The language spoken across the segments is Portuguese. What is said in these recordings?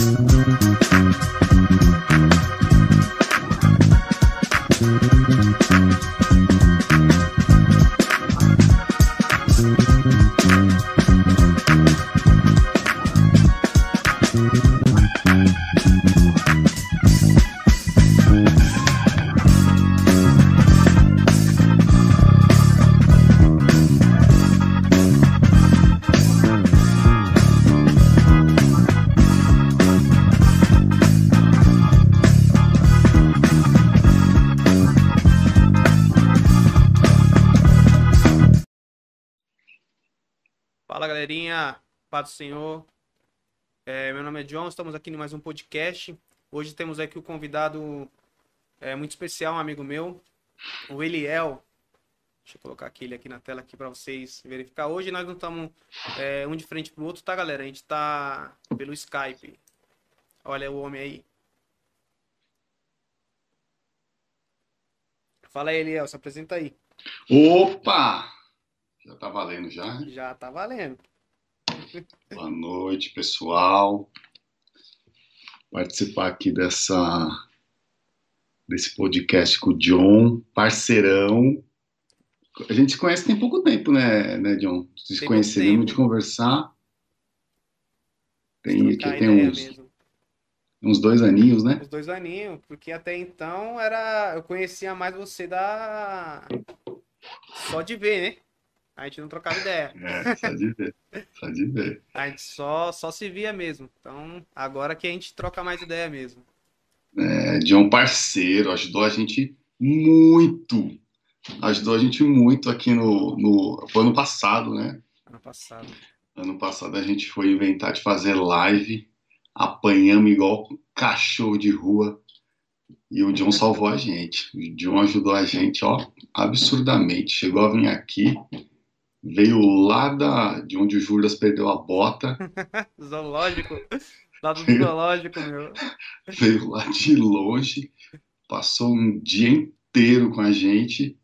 Fala paz do Senhor. É, meu nome é John, estamos aqui em mais um podcast. Hoje temos aqui o convidado é, muito especial, um amigo meu, o Eliel. Deixa eu colocar aqui ele aqui na tela aqui para vocês verificar. Hoje nós não estamos é, um de frente pro outro, tá galera? A gente tá pelo Skype. Olha o homem aí. Fala aí, Eliel, se apresenta aí. Opa! Já tá valendo já? Já tá valendo. Boa noite, pessoal. Participar aqui dessa desse podcast com o John, parceirão. A gente se conhece tem pouco tempo, né, né John? Se pouco de conversar. Tem aqui tem uns, mesmo. uns dois aninhos, né? Os dois aninhos, porque até então era. Eu conhecia mais você da. Só de ver, né? A gente não trocava ideia. É, só de ver. Só de ver. A gente só, só se via mesmo. Então, agora que a gente troca mais ideia mesmo. É, John parceiro, ajudou a gente muito. Ajudou a gente muito aqui no, no ano passado, né? Ano passado. Ano passado a gente foi inventar de fazer live, apanhamos igual cachorro de rua. E o John salvou a gente. O John ajudou a gente, ó, absurdamente. Chegou a vir aqui, veio lá da, de onde o Juras perdeu a bota, Zoológico. Lado do zoológico, meu. veio lá de longe, passou um dia inteiro com a gente,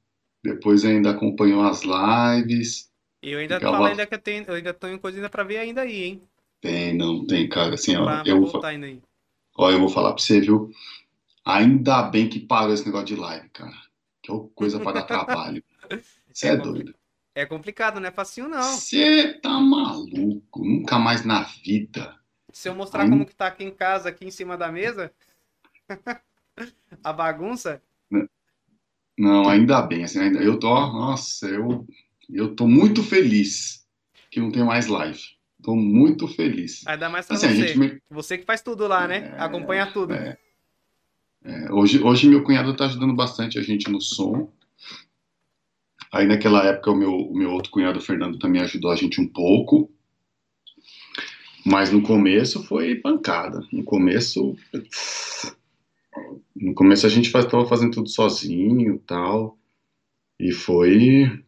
depois ainda acompanhou as lives. E eu ainda Ficava- falo ainda que eu, tenho, eu ainda tenho coisa ainda pra ver ainda aí, hein? Tem, não tem, cara. Assim, ó, eu, aí. ó, eu vou falar pra você, viu? Ainda bem que parou esse negócio de live, cara. Que é coisa para dar trabalho. Você é É doido. É complicado, não é facinho não. Você tá maluco. Nunca mais na vida. Se eu mostrar Ainda- como que tá aqui em casa, aqui em cima da mesa, a bagunça, Não, ainda bem. Assim, ainda, eu tô, nossa, eu, eu tô muito feliz que não tem mais live. Tô muito feliz. ainda mais pra Assim, você. gente Você que faz tudo lá, né? É, Acompanha tudo. é. É, hoje, hoje meu cunhado tá ajudando bastante a gente no som. Aí naquela época o meu, o meu outro cunhado, Fernando, também ajudou a gente um pouco. Mas no começo foi pancada. No começo. No começo a gente estava fazendo tudo sozinho e tal. E foi,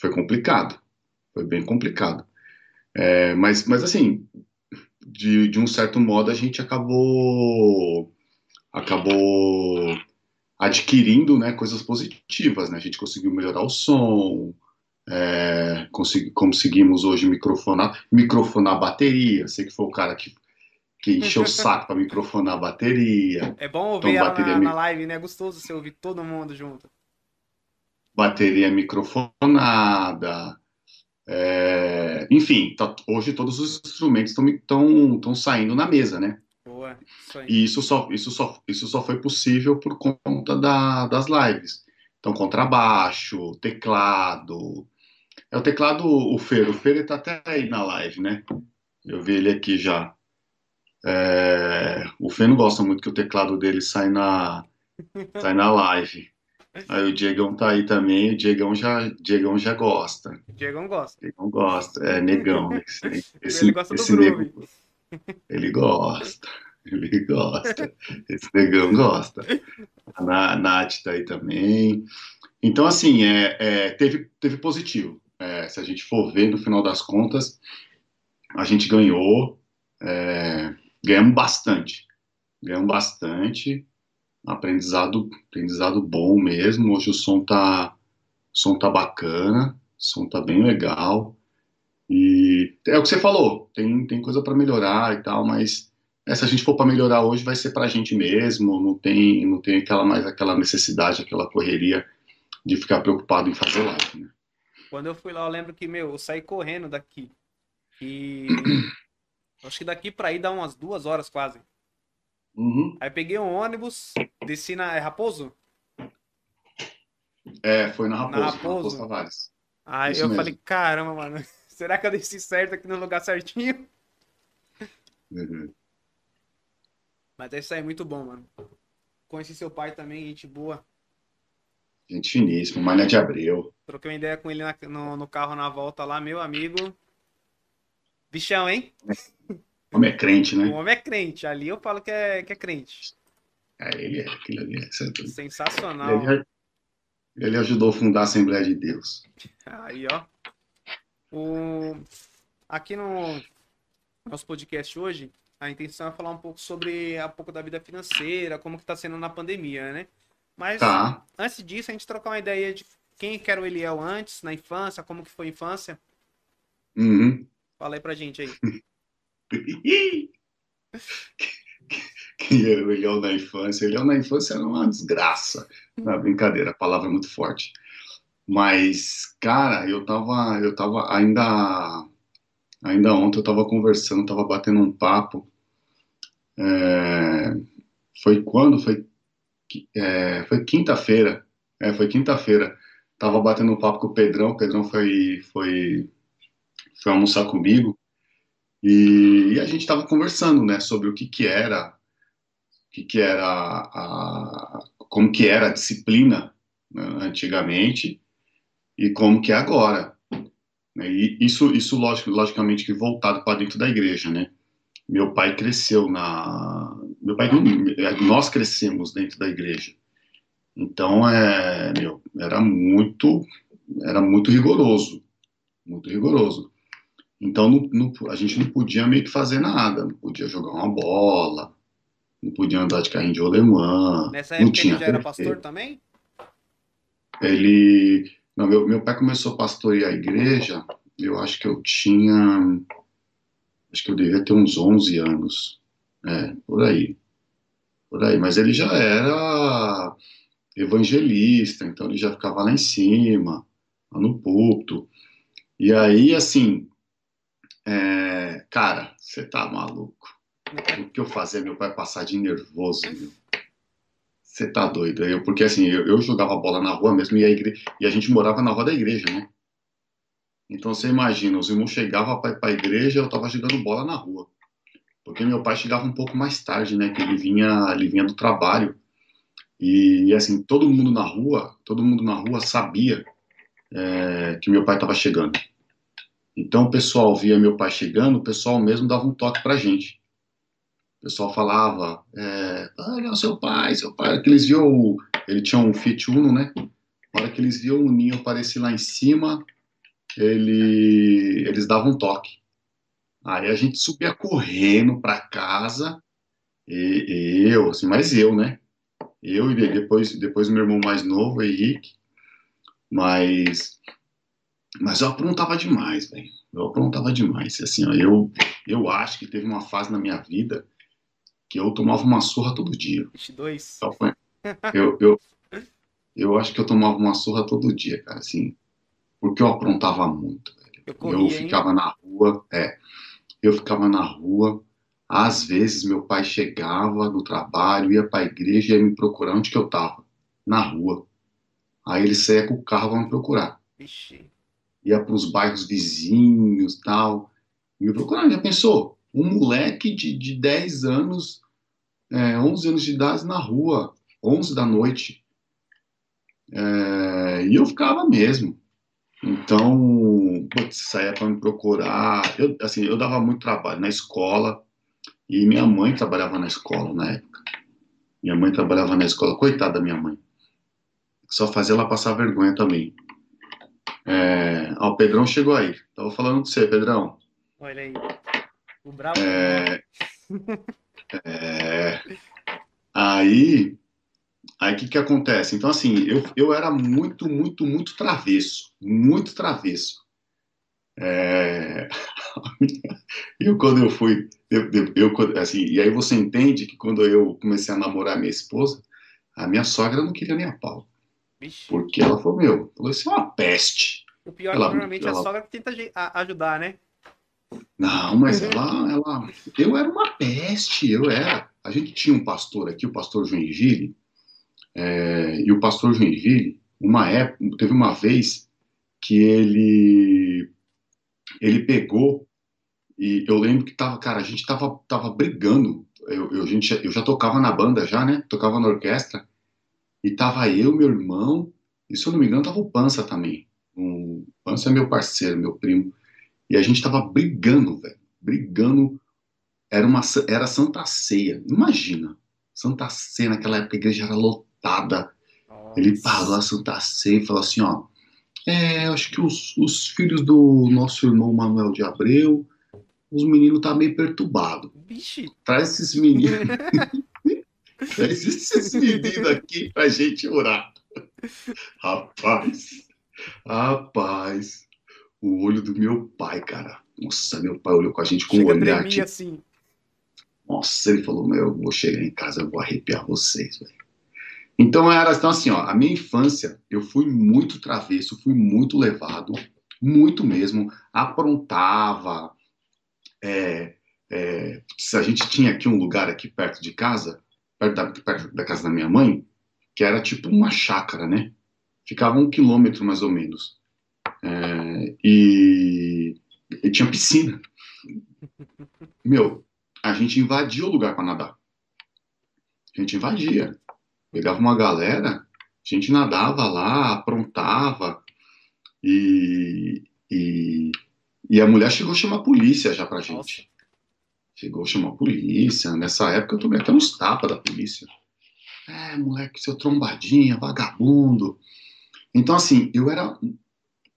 foi complicado. Foi bem complicado. É, mas, mas assim, de, de um certo modo a gente acabou acabou adquirindo né, coisas positivas, né? A gente conseguiu melhorar o som, é, consegui- conseguimos hoje microfonar, microfonar a bateria. Sei que foi o cara que, que encheu o saco para microfonar a bateria, É bom ouvir Então, ela bateria na, na live, né? É gostoso você ouvir todo mundo junto. bateria microfonada, é, enfim, tá- hoje todos os instrumentos estão saindo na mesa, né? Boa, isso. E isso só, isso só, isso só foi possível por conta da- das lives. Então, contrabaixo, teclado. É o teclado, o Fer. O Fer ele tá até aí na live, né? Eu vi ele aqui já. É, o Fer não gosta muito que o teclado dele sai na, sai na live. Aí o Diegão tá aí também, o Diegão já, Diegão já gosta. O Diegão gosta. Diegão gosta, é negão. Esse, esse, Ele gosta do esse groove. nego- ele gosta, ele gosta. Esse negão gosta. A Na- Nath tá aí também. Então, assim, é, é, teve, teve positivo. É, se a gente for ver, no final das contas, a gente ganhou, é, ganhamos bastante. Ganhamos bastante. Aprendizado, aprendizado bom mesmo. Hoje o som tá, som tá bacana, o som tá bem legal. E é o que você falou, tem, tem coisa para melhorar e tal, mas é, se a gente for para melhorar hoje, vai ser para a gente mesmo, não tem, não tem aquela mais aquela necessidade, aquela correria de ficar preocupado em fazer live. Né? Quando eu fui lá, eu lembro que, meu, eu saí correndo daqui. E acho que daqui para ir dá umas duas horas quase. Uhum. Aí peguei um ônibus, desci na é Raposo? É, foi na Raposo, na Raposo. Raposo Tavares. Aí Isso eu mesmo. falei, caramba, mano, será que eu desci certo aqui no lugar certinho? Uhum. Mas é isso aí, muito bom, mano. Conheci seu pai também, gente boa. Gente finíssimo, Mané de Abreu. Troquei uma ideia com ele na, no, no, carro na volta lá, meu amigo. Bichão, hein? O homem é crente, né? O homem é crente. Ali eu falo que é, que é crente. É, ele é. Aquilo ali é sensacional. Ele, ele, ajudou a fundar a Assembleia de Deus. Aí, ó. O... Aqui no nosso podcast hoje, a intenção é falar um pouco sobre um pouco da vida financeira, como que tá sendo na pandemia, né? Mas tá. antes disso, a gente trocar uma ideia de quem que era o Eliel antes, na infância, como que foi a infância. Uhum. Fala aí pra gente aí. Quem era o Eliel na infância? Eliel na infância era uma desgraça. Na uhum. brincadeira, a palavra é muito forte. Mas, cara, eu tava, eu tava ainda, ainda ontem eu tava conversando, tava batendo um papo é, foi quando? Foi, é, foi quinta-feira. É, foi quinta-feira. Tava batendo um papo com o Pedrão. O Pedrão foi, foi, foi almoçar comigo. E, e a gente estava conversando, né, sobre o que que era, o que que era, a, a, como que era a disciplina né, antigamente e como que é agora. Né. E isso, isso logicamente que voltado para dentro da igreja, né? meu pai cresceu na meu pai nós crescemos dentro da igreja. Então é meu, era muito era muito rigoroso muito rigoroso. Então não, a gente não podia meio que fazer nada não podia jogar uma bola não podia andar de carrinho de rolemã nessa época não tinha ele já era pastor também? Ele não, meu, meu pai começou a pastorear a igreja eu acho que eu tinha acho que eu devia ter uns 11 anos, é, por aí, por aí. Mas ele já era evangelista, então ele já ficava lá em cima, lá no púlpito. E aí, assim, é, cara, você tá maluco. O que eu fazia, meu pai passar de nervoso, meu. Você tá doido. Eu, porque assim, eu, eu jogava bola na rua mesmo e a, igre... e a gente morava na rua da igreja, né? Então você imagina, os irmãos chegavam para ir para a igreja, eu estava jogando bola na rua. Porque meu pai chegava um pouco mais tarde, né? Que ele vinha, ele vinha do trabalho. E, assim, todo mundo na rua, todo mundo na rua sabia é, que meu pai estava chegando. Então o pessoal via meu pai chegando, o pessoal mesmo dava um toque para gente. O pessoal falava, é, olha seu pai, seu pai. Que eles viam, ele tinha um Fiat Uno, né? Na hora que eles viam o ninho aparecer lá em cima, ele, eles davam um toque. Aí a gente subia correndo para casa, e, e eu, assim, mas eu, né? Eu e depois, depois meu irmão mais novo, Henrique. Mas, mas eu aprontava demais, velho. Eu aprontava demais. Assim, ó, eu, eu acho que teve uma fase na minha vida que eu tomava uma surra todo dia. 22. Então eu, eu, eu acho que eu tomava uma surra todo dia, cara. Assim, porque eu aprontava muito. Eu, corria, eu ficava hein? na rua, é, eu ficava na rua. Às vezes meu pai chegava do trabalho, ia para a igreja e ia me procurar onde que eu estava, na rua. Aí ele saía com o carro para me procurar. Ixi. Ia para os bairros vizinhos tal. Me procurar, já pensou? Um moleque de, de 10 anos, é, 11 anos de idade na rua, 11 da noite. É, e eu ficava mesmo. Então, putz, saía é para me procurar. Eu, assim, eu dava muito trabalho na escola e minha mãe trabalhava na escola na época. Minha mãe trabalhava na escola, coitada da minha mãe. Só fazia ela passar vergonha também. É, ó, o Pedrão chegou aí. Tava falando de você, Pedrão. Olha aí. O bravo. É, é, aí Aí o que, que acontece? Então, assim, eu, eu era muito, muito, muito travesso. Muito travesso. É... eu, quando eu fui. Eu, eu, assim, e aí você entende que quando eu comecei a namorar minha esposa, a minha sogra não queria nem a pau. Porque ela falou: Meu, falou, isso é uma peste. O pior ela, é que normalmente ela... a sogra tenta ajudar, né? Não, mas ela, ela. Eu era uma peste, eu era. A gente tinha um pastor aqui, o pastor Joinville, é, e o pastor Joinville, uma época, teve uma vez que ele ele pegou e eu lembro que tava, cara, a gente tava, tava brigando. Eu, eu, gente, eu já tocava na banda já, né? Tocava na orquestra. E tava eu, meu irmão, e se eu não me engano, tava o Pança também. O Pança é meu parceiro, meu primo. E a gente tava brigando, velho. Brigando. Era uma era Santa Ceia. Imagina. Santa Ceia, naquela época a igreja era lotada. Ele parou a Santa Ceia e falou assim, ó. É, acho que os, os filhos do nosso irmão Manuel de Abreu, os meninos tá meio perturbado. Traz esses meninos. Traz esses meninos aqui pra gente orar. Rapaz, rapaz, o olho do meu pai, cara. Nossa, meu pai olhou com a gente com Chega um olhar. Tipo... assim. Nossa, ele falou: Meu, eu vou chegar em casa, eu vou arrepiar vocês, velho. Então era então assim, ó, a minha infância, eu fui muito travesso, fui muito levado, muito mesmo, aprontava. É, é, a gente tinha aqui um lugar aqui perto de casa, perto da, perto da casa da minha mãe, que era tipo uma chácara, né? Ficava um quilômetro mais ou menos. É, e, e tinha piscina. Meu, a gente invadia o lugar para nadar. A gente invadia. Pegava uma galera, a gente nadava lá, aprontava, e, e, e a mulher chegou a chamar a polícia já pra gente. Nossa. Chegou a chamar a polícia. Nessa época eu tomei até uns tapas da polícia. É, moleque, seu trombadinha, vagabundo. Então, assim, eu era.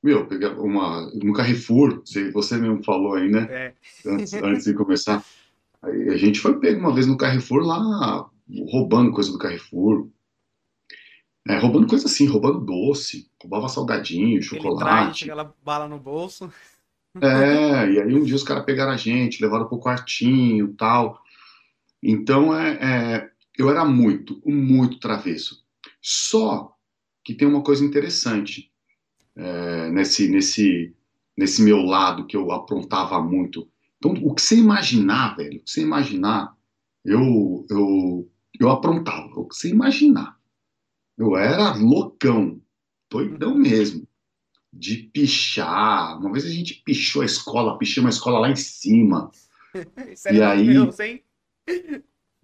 Meu, pegar uma. No Carrefour, você mesmo falou aí, né? É. Antes, antes de começar. a gente foi pego uma vez no Carrefour lá roubando coisa do Carrefour. É, roubando coisa assim, roubando doce, roubava salgadinho, chocolate. aquela bala no bolso. É, e aí um dia os caras pegaram a gente, levaram pro quartinho tal. Então, é, é, eu era muito, muito travesso. Só que tem uma coisa interessante é, nesse, nesse, nesse meu lado que eu aprontava muito. Então, o que você imaginar, velho, o que você imaginar, eu, eu, eu aprontava, o que você imaginar. Eu era loucão, doidão mesmo, de pichar. Uma vez a gente pichou a escola, pichou uma escola lá em cima. e aí, Deus, hein?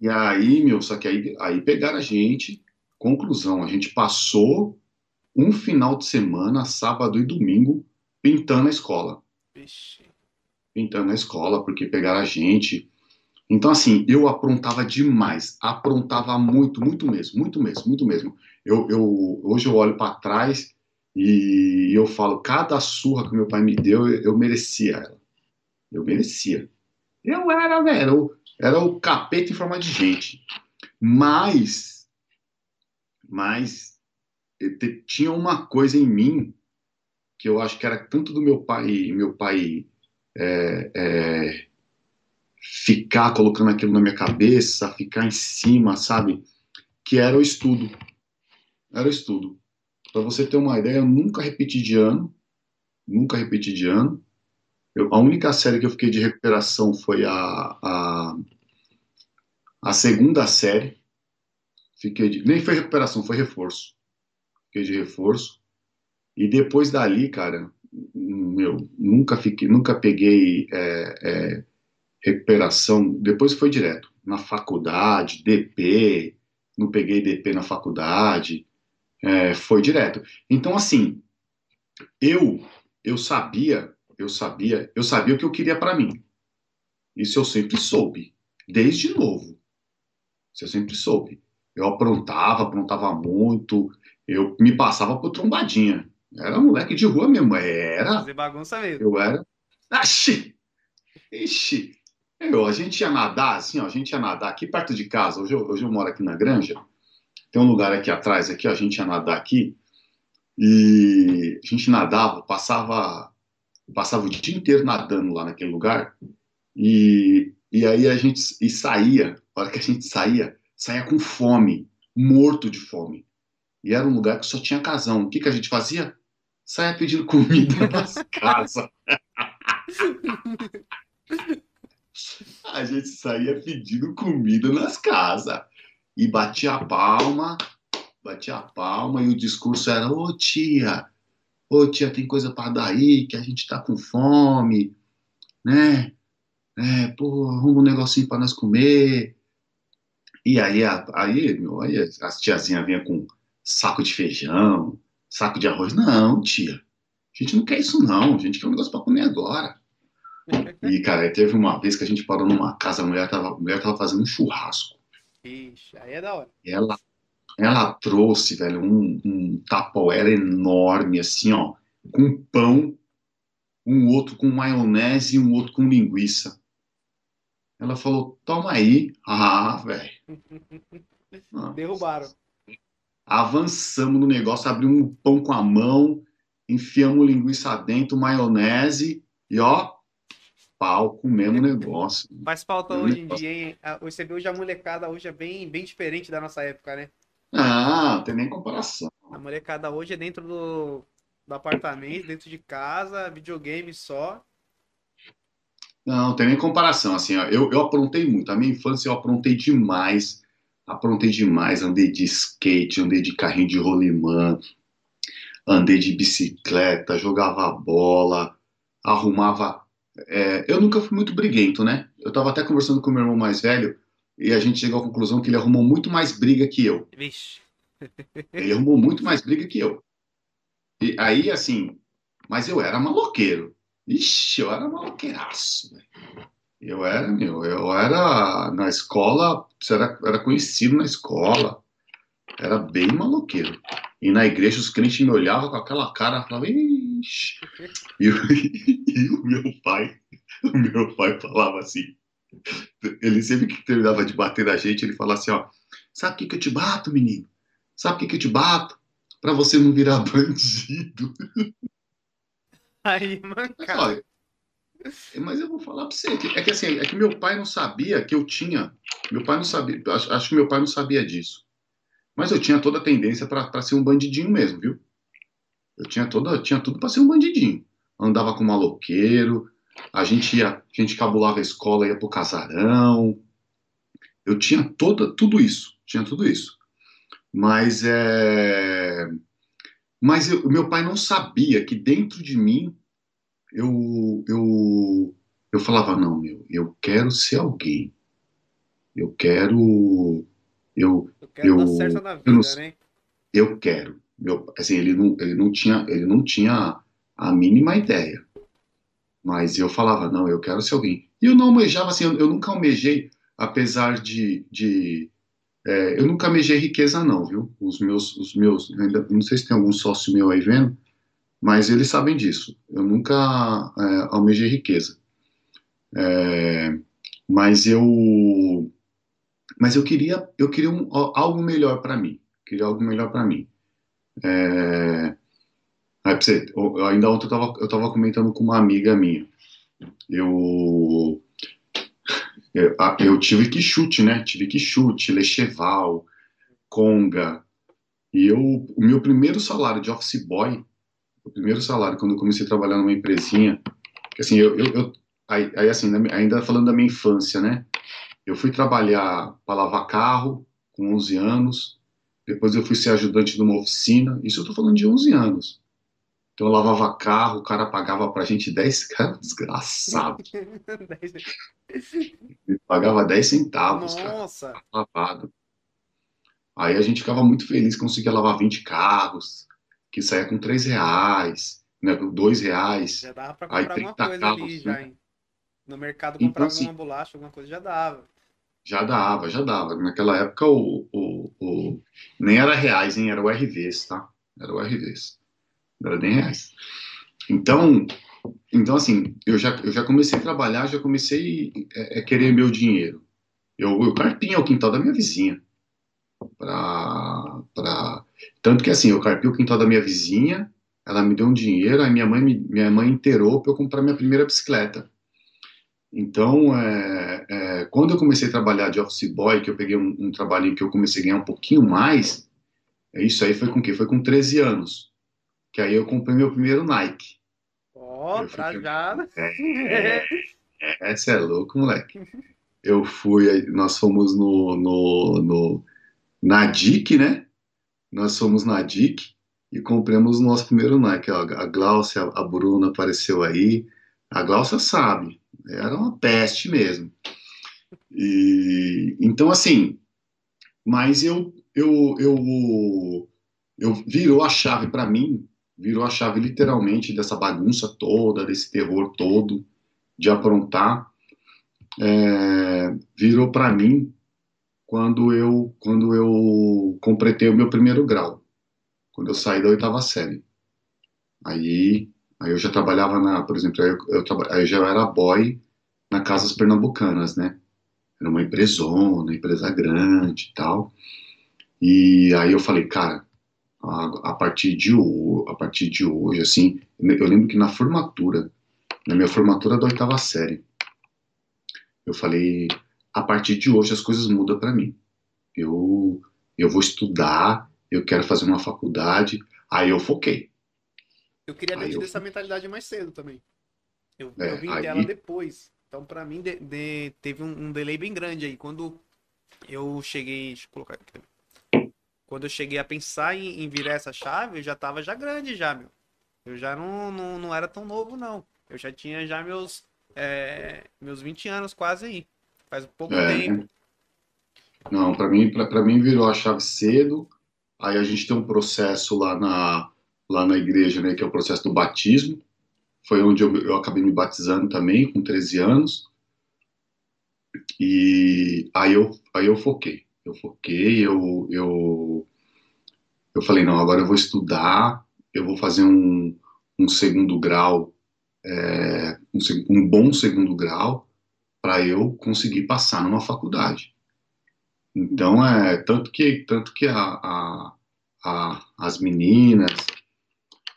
e aí, meu, só que aí, aí pegaram a gente. Conclusão, a gente passou um final de semana, sábado e domingo, pintando a escola. Vixe. Pintando a escola, porque pegaram a gente. Então, assim, eu aprontava demais, aprontava muito, muito mesmo, muito mesmo, muito mesmo. Eu, eu hoje eu olho para trás e eu falo, cada surra que meu pai me deu, eu, merecia ela. Eu merecia. Eu era, velho, era o capeta em forma de gente. Mas, mas tinha uma coisa em mim que eu acho que era tanto do meu pai, meu pai é, é, ficar colocando aquilo na minha cabeça, ficar em cima, sabe? Que era o estudo. Era o estudo. Para você ter uma ideia, eu nunca repeti de ano. Nunca repeti de ano. Eu, a única série que eu fiquei de recuperação foi a, a, a segunda série. Fiquei de, nem foi recuperação, foi reforço. Fiquei de reforço. E depois dali, cara, meu, nunca fiquei, nunca peguei é, é, recuperação, depois foi direto, na faculdade, DP, não peguei DP na faculdade, é, foi direto. Então, assim, eu, eu sabia, eu sabia, eu sabia o que eu queria para mim. Isso eu sempre soube, desde novo. Isso eu sempre soube. Eu aprontava, aprontava muito, eu me passava por trombadinha. Era moleque de rua mesmo, era. Fazer bagunça mesmo. Eu era. Axi! Ixi! Eu, a gente ia nadar, assim, ó, a gente ia nadar aqui perto de casa. Hoje eu, hoje eu moro aqui na Granja. Tem um lugar aqui atrás, aqui, ó, a gente ia nadar aqui. E a gente nadava, passava passava o dia inteiro nadando lá naquele lugar. E, e aí a gente e saía, a hora que a gente saía, saía com fome, morto de fome. E era um lugar que só tinha casão. O que, que a gente fazia? Saia pedindo comida nas casas. a gente saía pedindo comida nas casas. E batia a palma, batia a palma, e o discurso era: Ô tia, ô tia, tem coisa para dar aí, que a gente tá com fome, né? É, pô, arruma um negocinho para nós comer. E aí, aí, meu, aí as tiazinhas vinham com saco de feijão, saco de arroz. Não, tia, a gente não quer isso não, a gente quer um negócio para comer agora. E, cara, teve uma vez que a gente parou numa casa, a mulher tava, a mulher tava fazendo um churrasco. Ixi, aí é da hora. Ela, ela trouxe, velho, um, um tapoera enorme, assim, ó, com pão, um outro com maionese e um outro com linguiça. Ela falou, toma aí. Ah, velho. Derrubaram. Avançamos no negócio, abrimos um pão com a mão, enfiamos linguiça dentro, maionese e ó, pau, o negócio. Faz falta hoje em dia, hein? Você vê hoje a molecada hoje é bem, bem diferente da nossa época, né? Ah, não tem nem comparação. A molecada hoje é dentro do, do apartamento, dentro de casa, videogame só. Não, não tem nem comparação. Assim, ó, eu, eu aprontei muito. A minha infância eu aprontei demais. Aprontei demais. Andei de skate, andei de carrinho de rolimã, andei de bicicleta, jogava bola, arrumava. É, eu nunca fui muito briguento, né? Eu estava até conversando com o meu irmão mais velho e a gente chegou à conclusão que ele arrumou muito mais briga que eu. Vixe. Ele arrumou muito mais briga que eu. E aí, assim, mas eu era maloqueiro. Ixi, eu era maloqueiraço. Eu era, meu, eu era na escola, era, era conhecido na escola. Era bem maloqueiro. E na igreja os crentes me olhavam com aquela cara, falavam, E, e o meu pai, o meu pai falava assim, ele sempre que terminava de bater na gente, ele falava assim, ó, sabe o que, que eu te bato, menino? Sabe o que, que eu te bato? Pra você não virar bandido. Aí, mancada. Mas eu vou falar pra você, é que assim, é que meu pai não sabia que eu tinha, meu pai não sabia, acho, acho que meu pai não sabia disso. Mas eu tinha toda a tendência para ser um bandidinho mesmo, viu? Eu tinha toda, tinha tudo para ser um bandidinho. Andava com maloqueiro, a gente ia, a gente cabulava a escola, ia pro casarão. Eu tinha toda, tudo isso, tinha tudo isso. Mas é mas o meu pai não sabia que dentro de mim eu, eu, eu falava, não, meu, eu quero ser alguém. Eu quero. Eu, eu quero eu, dar certo na vida, eu, não, né? Eu quero. Meu, assim, ele não, ele, não tinha, ele não tinha a mínima ideia. Mas eu falava, não, eu quero ser alguém. E eu não almejava, assim, eu, eu nunca almejei, apesar de, de, é, eu nunca mejei riqueza, não, viu? Os meus, os meus, ainda, não sei se tem algum sócio meu aí vendo, mas eles sabem disso. Eu nunca é, almejei riqueza. É, mas eu, mas eu queria, eu queria um, algo melhor para mim. Queria algo melhor para mim. É, você, ainda ontem eu estava eu tava comentando com uma amiga minha. Eu eu, eu tive que chute, né? Tive que chute, Lecheval, Conga. E eu, o meu primeiro salário de office boy, o primeiro salário quando eu comecei a trabalhar numa empresinha, que assim, eu, eu, eu aí, aí, assim, ainda falando da minha infância, né? Eu fui trabalhar para lavar carro com 11 anos, depois eu fui ser ajudante numa oficina, isso eu tô falando de 11 anos. Então eu lavava carro, o cara pagava pra gente 10, cara, desgraçado. Ele pagava 10 centavos, Nossa. cara, lavado. Aí a gente ficava muito feliz, conseguia lavar 20 carros, que saía com 3 reais, né, 2 reais. Já dava pra comprar alguma coisa carros, ali, já, hein? No mercado comprar então, assim, alguma bolacha, alguma coisa, já dava. Já dava, já dava. Naquela época o... nem era reais, hein? Era o RVs, tá? Era o RVs era 10 reais. Então, então assim, eu já, eu já comecei a trabalhar, já comecei a, é, é, querer meu dinheiro. Eu, eu o quintal da minha vizinha. Pra, pra... Tanto que assim, eu carpei o quintal da minha vizinha ela me deu um dinheiro, aí minha mãe, minha mãe inteirou para eu comprar minha primeira bicicleta. Então, é, é, quando eu comecei a trabalhar de office boy, que eu peguei um, um trabalhinho que eu comecei a ganhar um pouquinho mais, é isso aí foi com o quê? Foi com 13 anos. Que aí eu comprei meu primeiro Nike. Ó, oh, trajada. É, é, essa é louco, moleque. Eu fui, nós fomos no, no, no na DIC, né? Nós fomos na DIC e compramos o nosso primeiro Nike. A Glaucia, a Bruna apareceu aí. A Glaucia sabe, era uma peste mesmo. E, então, assim, mas eu, eu, eu, eu virou a chave para mim, virou a chave literalmente dessa bagunça toda, desse terror todo de aprontar, é, virou para mim quando eu quando eu completei o meu primeiro grau quando eu saí da oitava série. Aí, aí eu já trabalhava na, por exemplo, aí eu, eu, aí eu já era boy na Casas Pernambucanas, né? Era uma empresona, empresa grande e tal. E aí eu falei, cara, a, a, partir de a partir de hoje, assim, eu lembro que na formatura, na minha formatura da oitava série, eu falei, a partir de hoje as coisas mudam para mim. Eu eu vou estudar, eu quero fazer uma faculdade. Aí eu foquei. Eu queria ter tido eu... essa mentalidade mais cedo também. Eu, é, eu vim aí... dela depois. Então, para mim, de, de, teve um, um, delay bem grande aí. Quando eu cheguei. Deixa eu colocar aqui também. Quando eu cheguei a pensar em, em virar essa chave, eu já tava já grande já, meu. Eu já não, não, não era tão novo, não. Eu já tinha já meus, é, meus 20 anos quase aí. Faz pouco é. tempo. Não, para mim, para mim virou a chave cedo. Aí a gente tem um processo lá na, lá na igreja, né, que é o processo do batismo. Foi onde eu, eu acabei me batizando também, com 13 anos. E aí eu, aí eu foquei. Eu foquei, eu, eu, eu falei, não, agora eu vou estudar, eu vou fazer um, um segundo grau, é, um, um bom segundo grau, para eu conseguir passar numa faculdade. Então, é tanto que, tanto que a, a, a as meninas,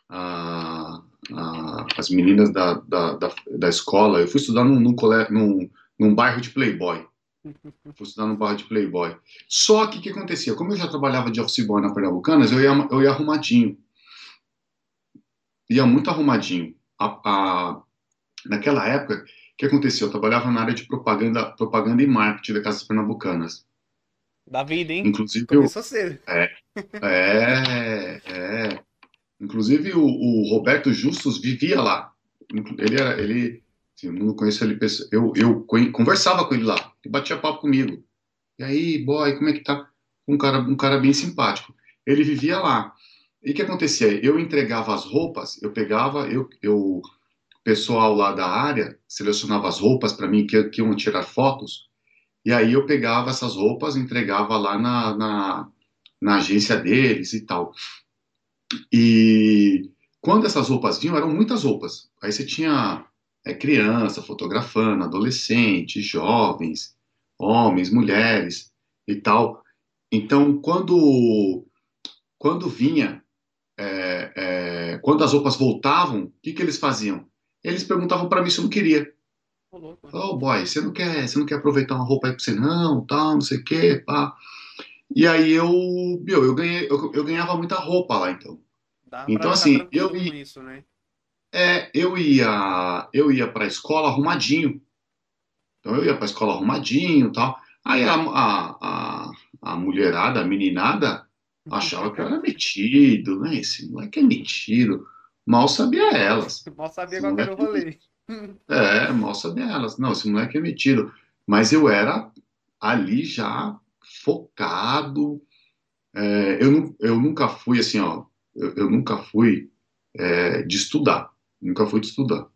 a, as meninas da, da, da, da, escola, eu fui estudar num, num, num, num bairro de playboy. Fui estudar num bairro de playboy. Só que o que acontecia? Como eu já trabalhava de office boy na Pernambucanas, eu ia, eu ia arrumadinho. Ia muito arrumadinho. A, a, naquela época, o que acontecia? Eu trabalhava na área de propaganda, propaganda e marketing da Casas Pernambucanas. Da vida, hein? Inclusive, Começou cedo. É, é, é. Inclusive, o, o, Roberto Justus vivia lá. Ele era, ele, assim, eu não conheço ele, eu, eu conversava com ele lá, ele batia papo comigo. E aí, boy, como é que tá? Um cara, um cara bem simpático. Ele vivia lá. E o que acontecia? Eu entregava as roupas, eu pegava, eu, eu pessoal lá da área selecionava as roupas para mim que, que iam tirar fotos. E aí eu pegava essas roupas, entregava lá na, na, na agência deles e tal. E quando essas roupas vinham, eram muitas roupas. Aí você tinha é, criança fotografando, adolescentes, jovens, homens, mulheres e tal. Então, quando, quando vinha, é, é, quando as roupas voltavam, o que, que eles faziam? Eles perguntavam para mim se eu não queria. Oh, boy, você não quer, você não quer aproveitar uma roupa aí pra você não, tal, não sei o quê, pá. E aí eu, meu, eu ganhei, eu, eu ganhava muita roupa lá, então. Dá então assim, eu ia, isso, né? É, eu ia, eu ia para a escola arrumadinho. Então eu ia para a escola arrumadinho, tal. Aí a, a, a, a mulherada, a meninada, achava que eu era metido, né? Esse moleque é metido. Mal sabia elas. Mal sabia qual era o rolê. É, mal sabia elas. Não, esse moleque é metido. Mas eu era ali já focado. É, eu, eu nunca fui assim, ó. Eu, eu nunca fui é, de estudar. Nunca fui de estudar.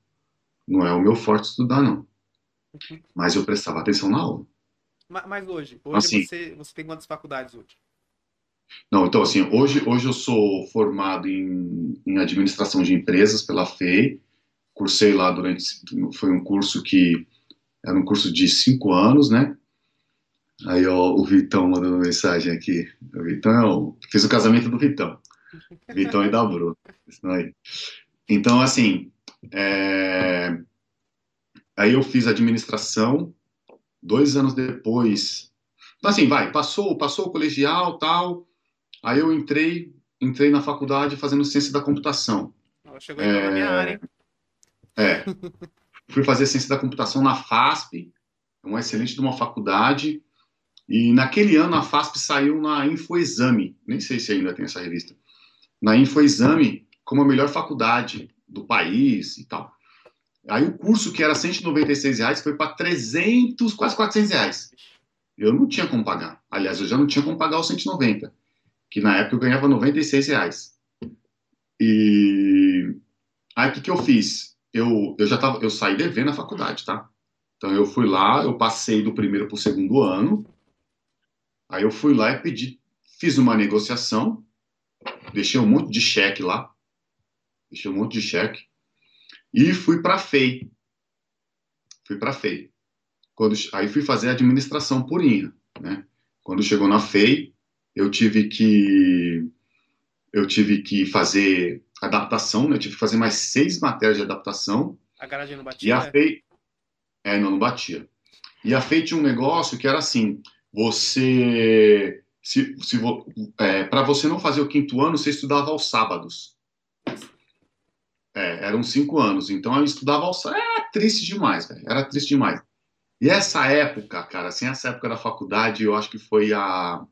Não é o meu forte estudar, não. Uhum. Mas eu prestava atenção na aula. Mas, mas hoje, hoje assim, você, você tem quantas faculdades hoje? Não, então assim, hoje, hoje eu sou formado em, em administração de empresas pela FEI, cursei lá durante, foi um curso que, era um curso de cinco anos, né, Aí ó, o Vitão mandando mensagem aqui. O Vitão, fiz o casamento do Vitão. Vitão e da Bru. Isso aí. Então, assim, é... aí eu fiz administração, dois anos depois. Então, assim, vai, passou, passou o colegial tal. Aí eu entrei, entrei na faculdade fazendo ciência da computação. Chegou é... na minha área, hein? É. Fui fazer ciência da computação na FASP, uma excelente de uma faculdade. E naquele ano a FASP saiu na Infoexame, nem sei se ainda tem essa revista, na Infoexame como a melhor faculdade do país e tal. Aí o curso que era 196 reais foi para 300, quase 400 reais. Eu não tinha como pagar. Aliás, eu já não tinha como pagar os 190, que na época eu ganhava 96 reais. E aí o que, que eu fiz? Eu, eu já tava, eu saí devendo a faculdade, tá? Então eu fui lá, eu passei do primeiro para o segundo ano. Aí eu fui lá e pedi, fiz uma negociação, deixei um monte de cheque lá, deixei um monte de cheque e fui para a FEI. Fui para a FEI. Quando, aí fui fazer a administração purinha, né? Quando chegou na FEI, eu tive que eu tive que fazer adaptação, né? Eu tive que fazer mais seis matérias de adaptação. A garagem não batia? E a FEI... É, não, não batia. E a FEI tinha um negócio que era assim, você... Se, se, é, para você não fazer o quinto ano, você estudava aos sábados. É, eram cinco anos, então eu estudava aos sábados. Era triste demais, velho. Era triste demais. E essa época, cara, assim, essa época da faculdade, eu acho que foi a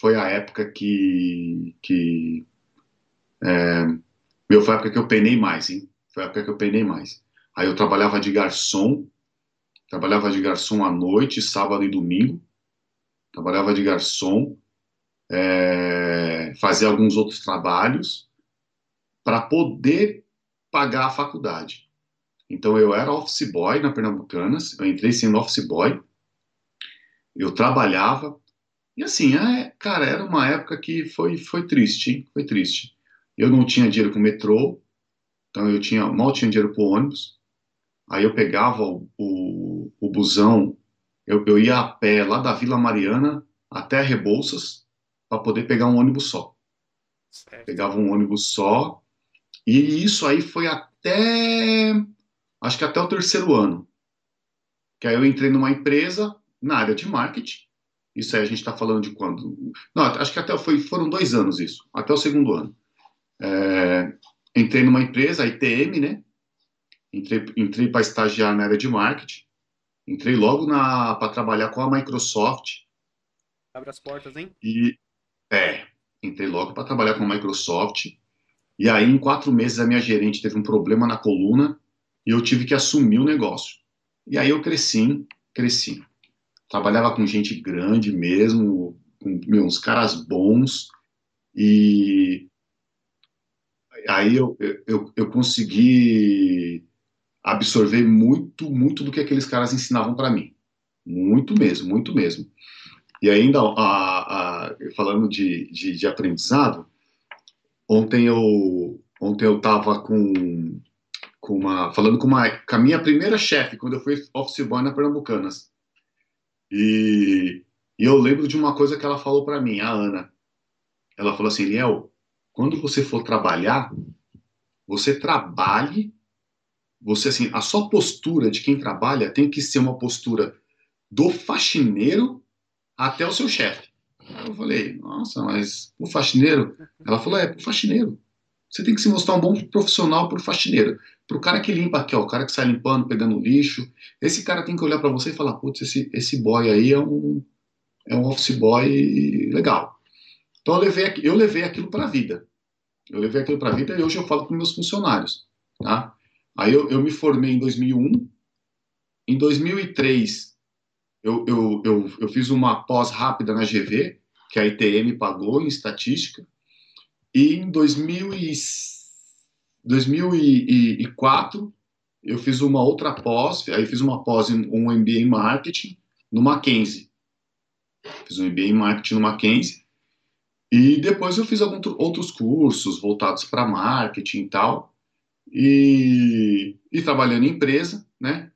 foi a época que que é, meu, foi a época que eu penei mais, hein? Foi a época que eu penei mais. Aí eu trabalhava de garçom, trabalhava de garçom à noite, sábado e domingo. Trabalhava de garçom, é, fazia alguns outros trabalhos para poder pagar a faculdade. Então eu era office boy na Pernambucanas, eu entrei sendo office boy, eu trabalhava, e assim, é, cara, era uma época que foi, foi triste, hein? foi triste. Eu não tinha dinheiro com o metrô, então eu tinha, mal tinha dinheiro para ônibus. Aí eu pegava o, o, o busão, eu, eu ia a pé lá da Vila Mariana até Rebouças para poder pegar um ônibus só. Certo. Pegava um ônibus só, e isso aí foi até, acho que até o terceiro ano. Que aí eu entrei numa empresa na área de marketing. Isso aí a gente está falando de quando? Não, acho que até foi, foram dois anos isso, até o segundo ano. É, entrei numa empresa, a ITM, né? Entrei, entrei para estagiar na área de marketing. Entrei logo para trabalhar com a Microsoft. Abre as portas, hein? E, é, entrei logo para trabalhar com a Microsoft. E aí, em quatro meses, a minha gerente teve um problema na coluna e eu tive que assumir o negócio. E aí eu cresci, cresci. Trabalhava com gente grande mesmo, com meu, uns caras bons. E aí eu, eu, eu consegui absorver muito, muito do que aqueles caras ensinavam para mim. Muito mesmo, muito mesmo. E ainda, a, a, falando de, de, de, aprendizado, ontem eu ontem eu estava com, com uma falando com, uma, com a minha primeira chefe quando eu fui office boy na Pernambucanas. E, e eu lembro de uma coisa que ela falou para mim, a Ana. Ela falou assim, Liel, quando você for trabalhar, você trabalhe, você assim, a sua postura de quem trabalha tem que ser uma postura do faxineiro até o seu chefe. Eu falei, nossa, mas o faxineiro? Ela falou, é, o faxineiro. Você tem que se mostrar um bom profissional pro faxineiro. Pro cara que limpa aqui, ó, o cara que sai limpando, pegando lixo. Esse cara tem que olhar para você e falar, putz, esse, esse boy aí é um, é um office boy legal. Então eu levei, eu levei aquilo para a vida. Eu levei aquilo para a vida e hoje eu falo com meus funcionários, tá? Aí eu, eu me formei em 2001. Em 2003, eu, eu, eu, eu fiz uma pós rápida na GV, que a ITM pagou em estatística. E em 2000 e, 2004, eu fiz uma outra pós, aí fiz uma pós, um MBA em marketing no Mackenzie. Fiz um MBA em marketing no Mackenzie. E depois eu fiz alguns outros cursos voltados para marketing e tal, e, e, trabalhando em empresa, né?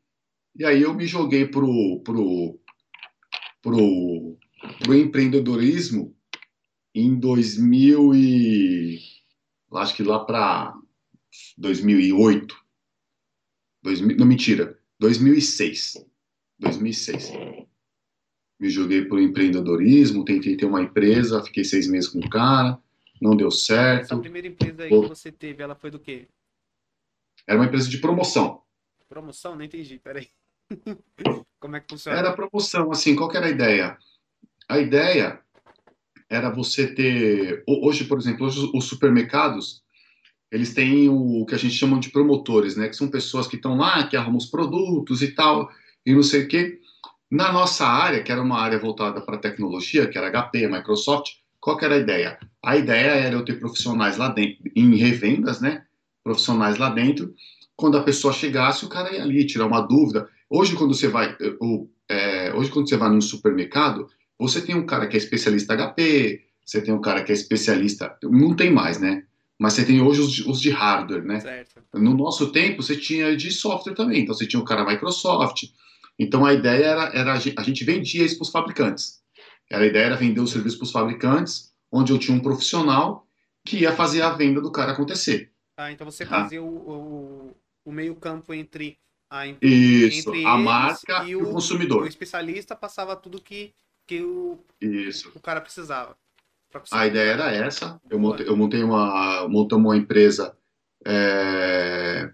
E aí eu me joguei pro, pro, pro, pro empreendedorismo em 2000 e acho que lá para 2008, 2000, não mentira, 2006, 2006. Me joguei por empreendedorismo, tentei ter uma empresa, fiquei seis meses com o cara, não deu certo. Essa primeira empresa aí que você teve, ela foi do quê? Era uma empresa de promoção. Promoção? Não entendi, peraí. Como é que funciona? Era promoção, assim, qual era a ideia? A ideia era você ter. Hoje, por exemplo, hoje os supermercados eles têm o que a gente chama de promotores, né? Que são pessoas que estão lá, que arrumam os produtos e tal, e não sei o quê. Na nossa área, que era uma área voltada para tecnologia, que era HP, Microsoft, qual era a ideia? A ideia era eu ter profissionais lá dentro, em revendas, né? Profissionais lá dentro. Quando a pessoa chegasse, o cara ia ali tirar uma dúvida. Hoje, quando você vai, é, hoje quando você vai num supermercado, você tem um cara que é especialista HP, você tem um cara que é especialista. Não tem mais, né? Mas você tem hoje os, os de hardware, né? Certo. No nosso tempo, você tinha de software também. Então, você tinha o cara Microsoft. Então, a ideia era, era a gente vendia isso para os fabricantes. Era, a ideia era vender o serviço para os fabricantes, onde eu tinha um profissional que ia fazer a venda do cara acontecer. Ah, então você tá? fazia o, o, o meio-campo entre a, Isso, entre a marca e o, o consumidor. O especialista passava tudo que que o, Isso. o cara precisava. A ideia era essa. Eu montei, eu montei uma, montamos uma empresa. É...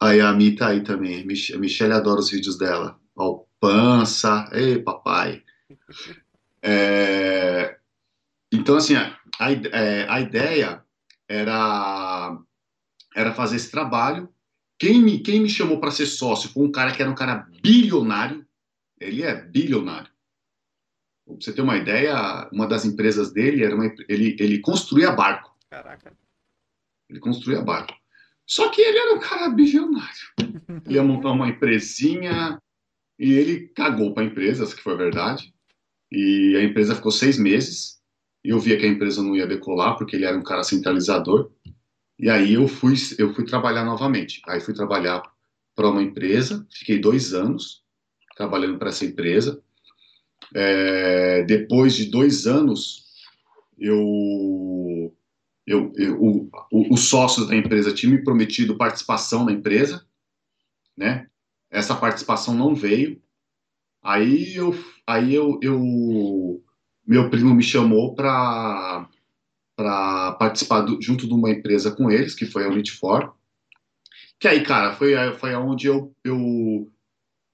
Aí a Mi tá aí também. A Michelle adora os vídeos dela. Ó, pança. Ei, papai. É... Então, assim, a, a, é, a ideia era, era fazer esse trabalho. Quem me, quem me chamou para ser sócio foi um cara que era um cara bilionário. Ele é bilionário. Pra você ter uma ideia, uma das empresas dele era uma, ele, ele construía barco. Caraca. Ele construía barco. Só que ele era um cara bilionário. Ele ia montar uma empresinha e ele cagou para a empresa, que foi a verdade. E a empresa ficou seis meses. E eu via que a empresa não ia decolar porque ele era um cara centralizador. E aí eu fui, eu fui trabalhar novamente. Aí fui trabalhar para uma empresa. Fiquei dois anos trabalhando para essa empresa. É, depois de dois anos, eu, eu, eu o, o, os sócios da empresa tinham me prometido participação na empresa, né? Essa participação não veio. Aí eu, aí eu, eu meu primo me chamou para para participar do, junto de uma empresa com eles, que foi a Unit4. Que aí, cara, foi, foi onde eu, eu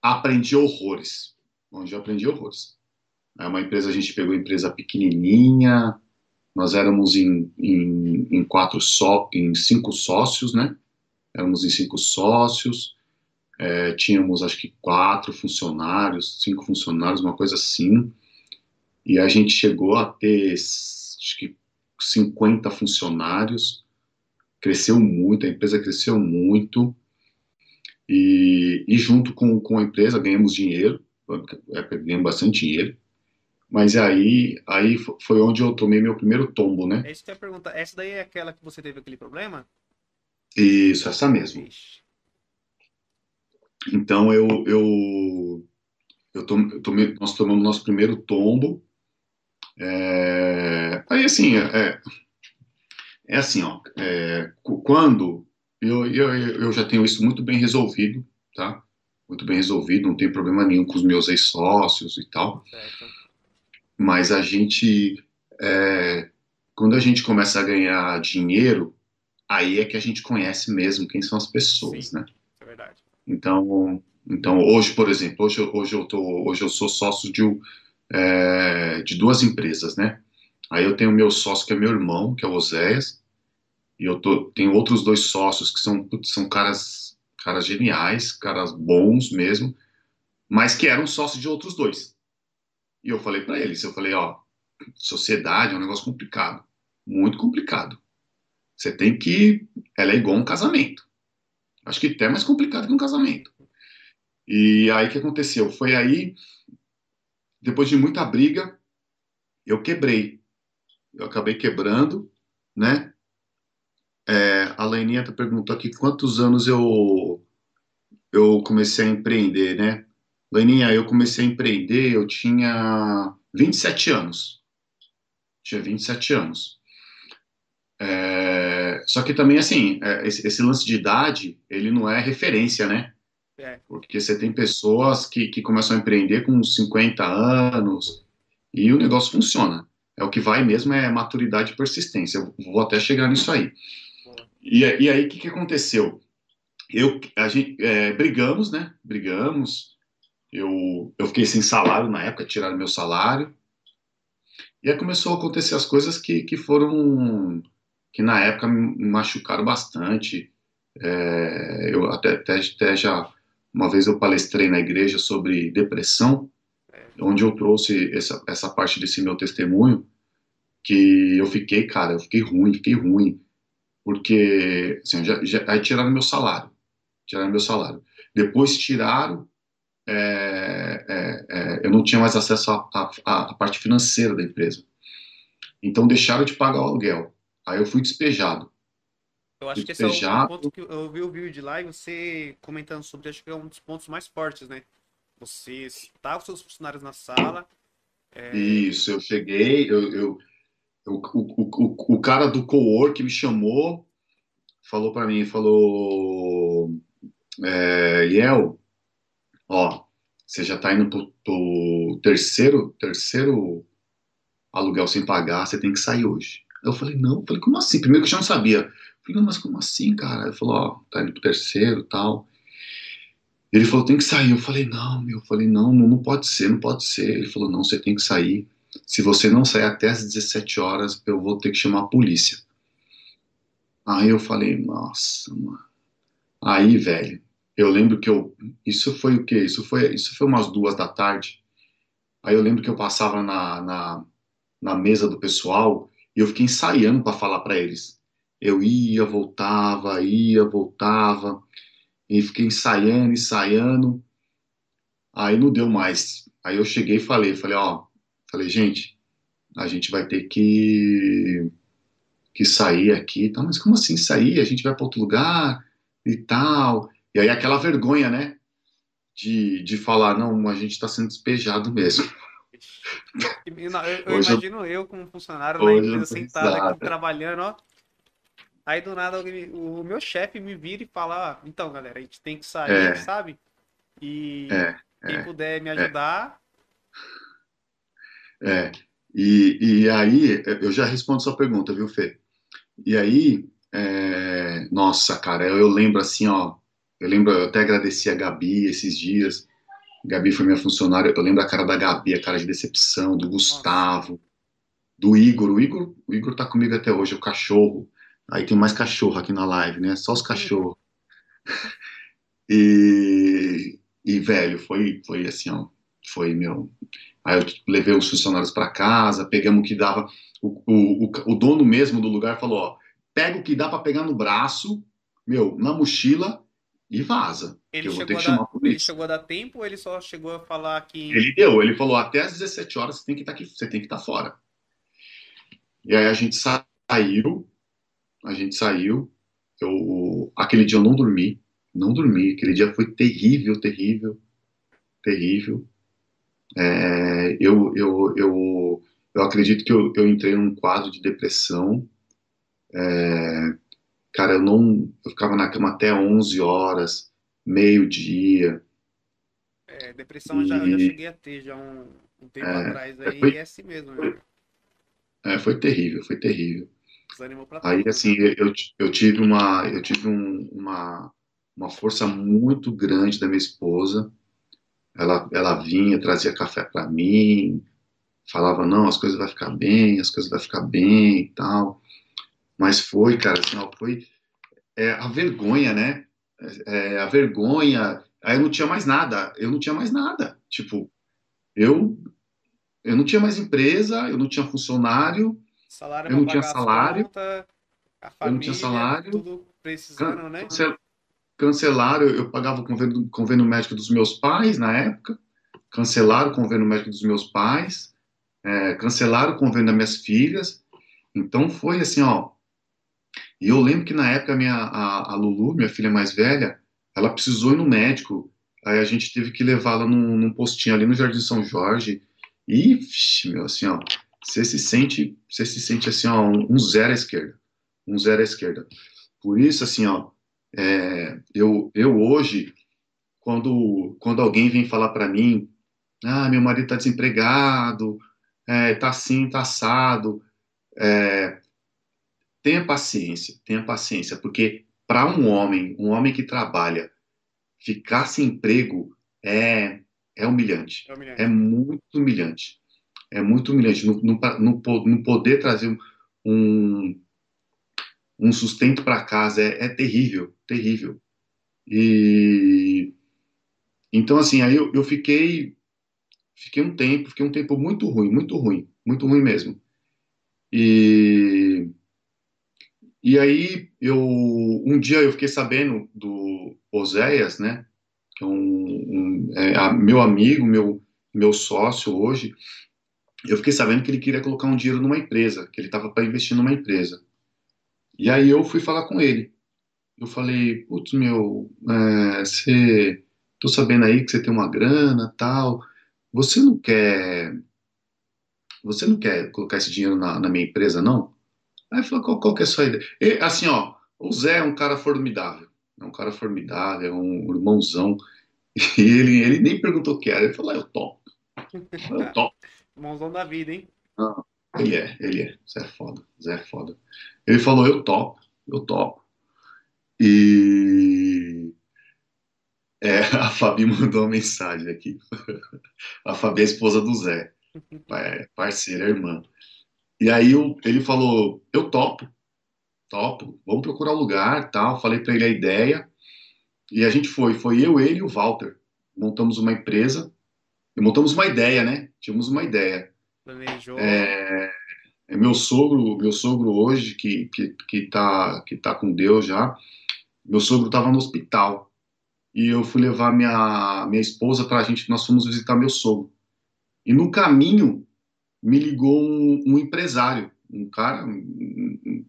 aprendi horrores. Onde eu aprendi horrores. É uma empresa, a gente pegou empresa pequenininha, nós éramos em, em, em quatro só, em cinco sócios, né? Éramos em cinco sócios, é, tínhamos acho que quatro funcionários, cinco funcionários, uma coisa assim, e a gente chegou a ter acho que 50 funcionários, cresceu muito, a empresa cresceu muito, e, e junto com, com a empresa ganhamos dinheiro, é, ganhamos bastante dinheiro, mas aí, aí foi onde eu tomei meu primeiro tombo, né? É isso que eu ia perguntar. Essa daí é aquela que você teve aquele problema? Isso, essa mesmo. Ixi. Então eu, eu, eu tomei, nós tomamos nosso primeiro tombo. É, aí assim, é, é assim, ó, é, quando eu, eu, eu já tenho isso muito bem resolvido, tá? Muito bem resolvido, não tem problema nenhum com os meus ex-sócios e tal. Certo. Mas a gente, é, quando a gente começa a ganhar dinheiro, aí é que a gente conhece mesmo quem são as pessoas, Sim, né? É verdade. Então, então hoje, por exemplo, hoje, hoje eu tô, hoje eu sou sócio de, é, de duas empresas, né? Aí eu tenho meu sócio que é meu irmão, que é o Oséias, e eu tô, tenho outros dois sócios que são, são caras, caras geniais, caras bons mesmo, mas que eram sócios de outros dois. E eu falei para eles, eu falei, ó, sociedade é um negócio complicado, muito complicado. Você tem que, ela é igual um casamento. Acho que até mais complicado que um casamento. E aí o que aconteceu? Foi aí, depois de muita briga, eu quebrei. Eu acabei quebrando, né? É, a Leninha perguntou aqui quantos anos eu eu comecei a empreender, né? Leninha, eu comecei a empreender, eu tinha 27 anos. tinha 27 anos. É, só que também, assim, é, esse, esse, lance de idade, ele não é referência, né? É. Porque você tem pessoas que, que começam a empreender com 50 anos e o negócio funciona. É o que vai mesmo é maturidade e persistência. Eu vou até chegar nisso aí. E, e aí, o que, que aconteceu? Eu, a gente, é, brigamos, né? Brigamos. Eu, eu fiquei sem salário na época, tiraram meu salário. E aí começou a acontecer as coisas que, que foram, que na época me machucaram bastante. É, eu até, até, até já, uma vez eu palestrei na igreja sobre depressão, onde eu trouxe essa, essa parte desse meu testemunho, que eu fiquei, cara, eu fiquei ruim, fiquei ruim, porque, assim, já, já, aí tiraram meu salário, tiraram meu salário. Depois tiraram, é, é, é, eu não tinha mais acesso à parte financeira da empresa. Então deixaram de pagar o aluguel. Aí eu fui despejado. Eu acho que esse é o ponto que eu vi o vídeo de lá e você comentando sobre, acho que é um dos pontos mais fortes, né? Você está com seus funcionários na sala. É... Isso, eu cheguei, eu, eu, eu o, o, o, cara do co-work me chamou, falou para mim, falou, é, Yel, ó, você já está indo pro, pro terceiro, terceiro aluguel sem pagar, você tem que sair hoje. Eu falei, não, eu falei, como assim? Primeiro que eu já não sabia. Não, mas como assim, cara? Ele falou, ó, tá indo pro terceiro tal. Ele falou, tem que sair. Eu falei, não, meu. Eu falei, não, não, não pode ser, não pode ser. Ele falou, não, você tem que sair. Se você não sair até as 17 horas, eu vou ter que chamar a polícia. Aí eu falei, nossa, mano. Aí, velho, eu lembro que eu. Isso foi o quê? Isso foi, isso foi umas duas da tarde. Aí eu lembro que eu passava na, na, na mesa do pessoal e eu fiquei ensaiando para falar para eles. Eu ia, voltava, ia, voltava. E fiquei ensaiando, ensaiando. Aí não deu mais. Aí eu cheguei e falei, falei, ó, falei, gente, a gente vai ter que que sair aqui, tá? Mas como assim sair? A gente vai para outro lugar e tal. E aí aquela vergonha, né? De, de falar, não, a gente está sendo despejado mesmo. Eu, eu imagino eu, eu, como funcionário na empresa sentado aqui trabalhando, ó. Aí do nada o meu chefe me vira e fala, ah, então galera, a gente tem que sair, é. sabe? E é, quem é, puder me ajudar. É. é. E, e aí, eu já respondo sua pergunta, viu, Fê? E aí, é... nossa, cara, eu, eu, lembro assim, ó, eu lembro, eu até agradeci a Gabi esses dias. Gabi foi minha funcionária, eu lembro a cara da Gabi, a cara de decepção, do Gustavo, do Igor. O Igor, o Igor tá comigo até hoje, o cachorro. Aí tem mais cachorro aqui na live, né? Só os cachorros. E, e velho, foi, foi assim, ó. Foi, meu. Aí eu levei os funcionários para casa, pegamos o que dava. O, o, o, dono mesmo do lugar falou: ó, pega o que dá para pegar no braço, meu, na mochila e vaza. Ele, chegou a, dar, ele chegou a dar tempo ou ele só chegou a falar que. Ele deu, ele falou: até às 17 horas você tem que estar tá aqui, você tem que estar tá fora. E aí a gente saiu, a gente saiu. Eu, aquele dia eu não dormi, não dormi. Aquele dia foi terrível, terrível, terrível. É, eu, eu, eu, eu acredito que eu, eu entrei num quadro de depressão. É, cara, eu não. Eu ficava na cama até 11 horas, meio-dia. É, depressão e, eu, já, eu já cheguei a ter já um, um tempo é, atrás aí, foi, é assim mesmo. Né? É, foi terrível, foi terrível. Aí, assim, eu, eu tive uma, eu tive um, uma, uma força muito grande da minha esposa. Ela, ela vinha, trazia café para mim, falava, não, as coisas vão ficar bem, as coisas vão ficar bem e tal. Mas foi, cara, assim, ó, foi é, a vergonha, né? É, a vergonha. Aí eu não tinha mais nada, eu não tinha mais nada. Tipo, eu, eu não tinha mais empresa, eu não tinha funcionário, Salário eu não tinha salário. Conta, família, eu não tinha salário. Tudo precisando, Can, né? cancelaram, eu pagava o convênio, convênio médico dos meus pais na época, cancelaram o convênio médico dos meus pais, é, cancelaram o convênio das minhas filhas. Então foi assim, ó. E eu lembro que na época a minha a, a Lulu, minha filha mais velha, ela precisou ir no médico. Aí a gente teve que levá-la num, num postinho ali no Jardim São Jorge. E, meu, assim, ó, você se sente, você se sente assim, ó, um, zero à esquerda, um zero à esquerda. Por isso, assim, ó, é, eu, eu hoje, quando, quando alguém vem falar para mim, ah, meu marido está desempregado, é, tá assim, tá assado, é, tenha paciência, tenha paciência, porque para um homem, um homem que trabalha, ficar sem emprego é, é humilhante. É, humilhante. é muito humilhante. É muito humilhante. Não, não, não poder trazer um, um sustento para casa é, é, terrível, terrível. E então assim, aí eu, eu fiquei fiquei um tempo, fiquei um tempo muito ruim, muito ruim, muito ruim mesmo. E e aí eu um dia eu fiquei sabendo do Oséias, né? É um, um é, meu amigo, meu meu sócio hoje. Eu fiquei sabendo que ele queria colocar um dinheiro numa empresa, que ele estava para investir numa empresa. E aí eu fui falar com ele. Eu falei, putz, meu, é, você, tô sabendo aí que você tem uma grana, tal. Você não quer, você não quer colocar esse dinheiro na, na minha empresa, não? Aí falou, qual, qual que é a sua ideia? E, assim, ó, o Zé é um cara formidável. É um cara formidável, é um irmãozão. E ele, ele nem perguntou o que era. Ele falou, ah, eu topo. Eu topo. Irmãozão da vida, hein? Ah, ele é, ele é. Zé é foda. Zé é foda. Ele falou, eu topo, eu topo. E é, a Fabi mandou uma mensagem aqui. A Fabi é a esposa do Zé, parceira, irmã. E aí eu, ele falou, eu topo, topo, vamos procurar um lugar, tal. Falei para ele a ideia e a gente foi, foi eu, ele e o Walter. Montamos uma empresa, e montamos uma ideia, né? Tínhamos uma ideia. Planejou. É, é meu sogro, meu sogro hoje que que que tá que tá com Deus já. Meu sogro estava no hospital e eu fui levar minha minha esposa para a gente. Nós fomos visitar meu sogro e no caminho me ligou um, um empresário, um cara, um, um,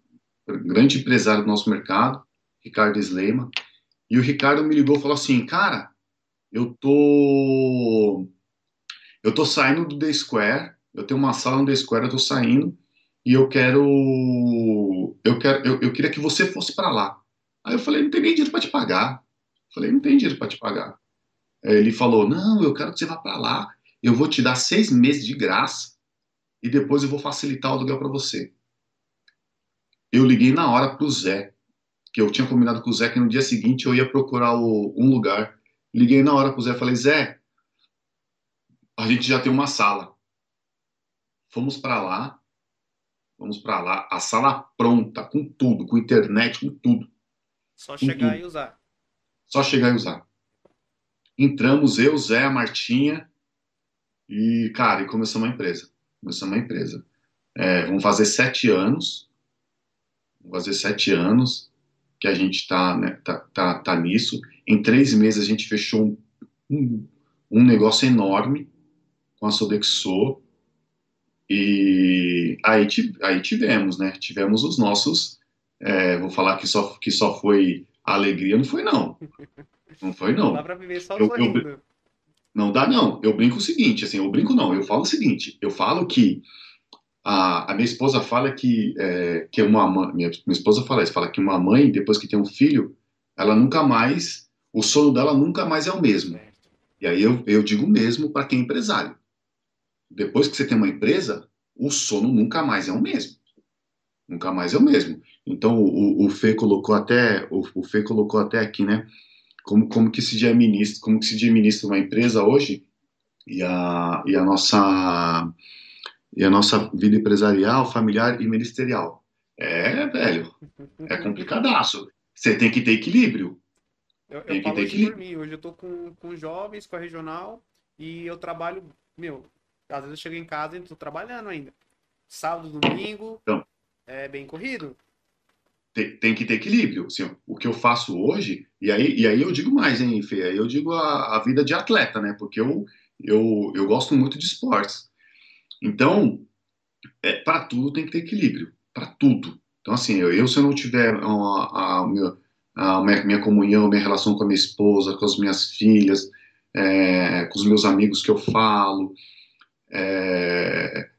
grande empresário do nosso mercado, Ricardo Sleima. E o Ricardo me ligou e falou assim, cara, eu tô eu tô saindo do The Square, eu tenho uma sala no The Square, eu tô saindo e eu quero eu quero eu, eu queria que você fosse para lá. Aí eu falei, não tem nem dinheiro para te pagar. Eu falei, não tem dinheiro para te pagar. Aí ele falou, não, eu quero que você vá para lá. Eu vou te dar seis meses de graça e depois eu vou facilitar o aluguel para você. Eu liguei na hora pro Zé, que eu tinha combinado com o Zé que no dia seguinte eu ia procurar o, um lugar. Liguei na hora pro Zé, falei, Zé, a gente já tem uma sala. Fomos para lá, Vamos para lá, a sala pronta, com tudo, com internet, com tudo. Só com chegar tudo. e usar. Só chegar e usar. Entramos, eu, Zé, a Martinha, e, cara, e começamos uma empresa. Começamos uma empresa. É, vamos fazer sete anos. Vamos fazer sete anos que a gente está né, tá, tá, tá nisso. Em três meses a gente fechou um, um, um negócio enorme com a Sodexo e aí, aí tivemos, né? Tivemos os nossos. É, vou falar que só, que só foi alegria, não foi não. Não foi não. Não dá pra viver só eu, eu, Não dá não. Eu brinco o seguinte, assim, eu brinco não. Eu falo o seguinte. Eu falo que a, a minha esposa fala que é, que uma mãe, minha, minha esposa fala isso, fala que uma mãe depois que tem um filho, ela nunca mais, o sono dela nunca mais é o mesmo. E aí eu, eu digo mesmo para quem é empresário depois que você tem uma empresa, o sono nunca mais é o mesmo. Nunca mais é o mesmo. Então o, o Fê colocou até o, o Fê colocou até aqui, né? Como, como que se administra, como que se administra uma empresa hoje e a, e a nossa e a nossa vida empresarial, familiar e ministerial. É, velho, é complicadaço. Você tem que ter equilíbrio. Eu, eu tem que ter equilíbrio. Mim. Hoje eu tô com, com jovens, com a regional, e eu trabalho, meu, às vezes eu chego em casa e tô trabalhando ainda. Sábado, domingo, então, é bem corrido. Tem, tem que ter equilíbrio. Assim, o que eu faço hoje, e aí, e aí eu digo mais, hein, Fê? Aí eu digo a, a vida de atleta, né? Porque eu, eu, eu gosto muito de esportes. Então, é, para tudo tem que ter equilíbrio. Para tudo. Então, assim, eu, eu, se eu não tiver a, a, minha, a minha, minha comunhão, minha relação com a minha esposa, com as minhas filhas, é, com os meus amigos que eu falo, é,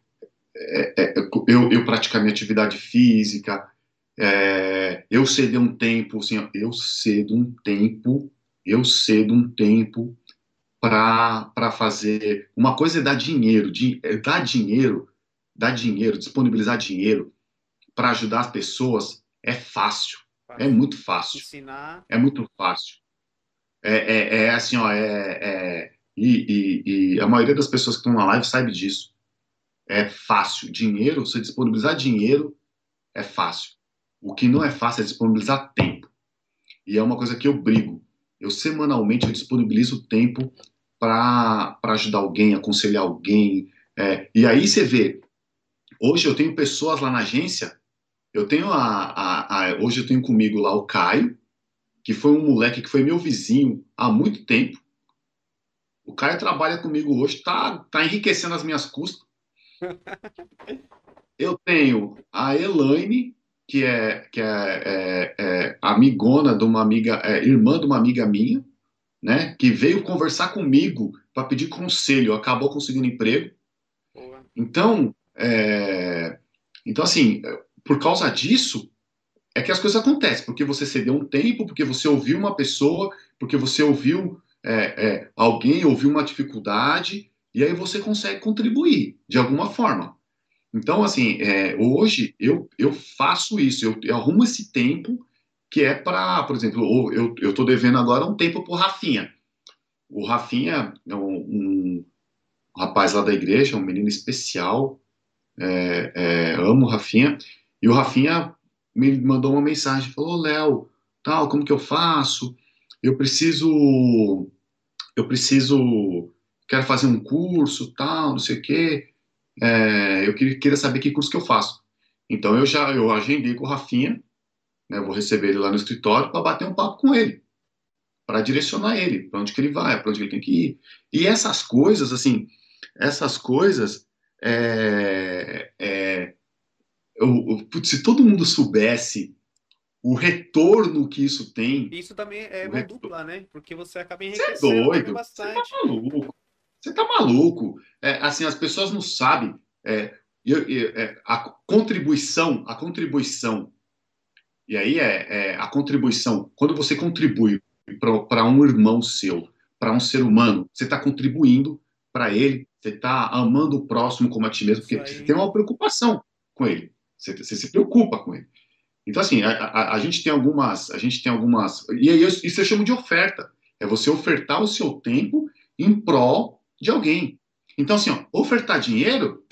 é, é, é, eu, eu praticar minha atividade física, é, eu ceder um tempo, assim, eu cedo um tempo, eu cedo um tempo para fazer. Uma coisa é dar dinheiro, de, é dar dinheiro, dar dinheiro, disponibilizar dinheiro para ajudar as pessoas é fácil, é muito fácil. Ensinar. É muito fácil. É, é, é assim, ó, é, é e, e, e, a maioria das pessoas que estão na live sabe disso. É fácil. Dinheiro, você disponibilizar dinheiro é fácil. O que não é fácil é disponibilizar tempo. E é uma coisa que eu brigo. Eu semanalmente eu disponibilizo tempo para ajudar alguém, aconselhar alguém. É, e aí você vê, hoje eu tenho pessoas lá na agência, eu tenho a, a, a, hoje eu tenho comigo lá o Caio, que foi um moleque que foi meu vizinho há muito tempo. O Caio trabalha comigo hoje, tá, tá enriquecendo as minhas custas. Eu tenho a Elaine, que é, que é, é, é amigona de uma amiga, é, irmã de uma amiga minha, né? Que veio conversar comigo para pedir conselho, acabou conseguindo emprego. Boa. Então, é, então assim, por causa disso é que as coisas acontecem, porque você cedeu um tempo, porque você ouviu uma pessoa, porque você ouviu é, é, alguém, ouviu uma dificuldade e aí você consegue contribuir de alguma forma. Então, assim, é, hoje eu, eu faço isso, eu, eu, arrumo esse tempo que é para, por exemplo, eu estou devendo agora um tempo para o Rafinha. O Rafinha é um, um, rapaz lá da igreja, um menino especial, é, é, amo o Rafinha, e o Rafinha me mandou uma mensagem, falou, Léo, tal, como que eu faço? Eu preciso, eu preciso, quero fazer um curso, tal, não sei o quê é, eu queria, saber que curso que eu faço. Então eu já eu agendei com o Rafinha, né, vou receber ele lá no escritório para bater um papo com ele, para direcionar ele, para onde que ele vai, para onde ele tem que ir. E essas coisas, assim, essas coisas, é, é, eu, eu, se todo mundo soubesse o retorno que isso tem. Isso também é uma retorno... dupla, né? Porque você acaba enriquecendo você é doido, bastante. Você tá maluco. Você tá maluco? É, assim, as pessoas não sabem. É, é, a contribuição, a contribuição, e aí é, é a contribuição, quando você contribui para um irmão seu, para um ser humano, você está contribuindo para ele, você está amando o próximo como a ti mesmo, porque você tem uma preocupação com ele, você, você se preocupa com ele. Então, assim, a, a, a, gente tem algumas, a gente tem algumas, e aí isso eu chamo de oferta, é você ofertar o seu tempo em prol de alguém. Então, assim, ó, ofertar dinheiro,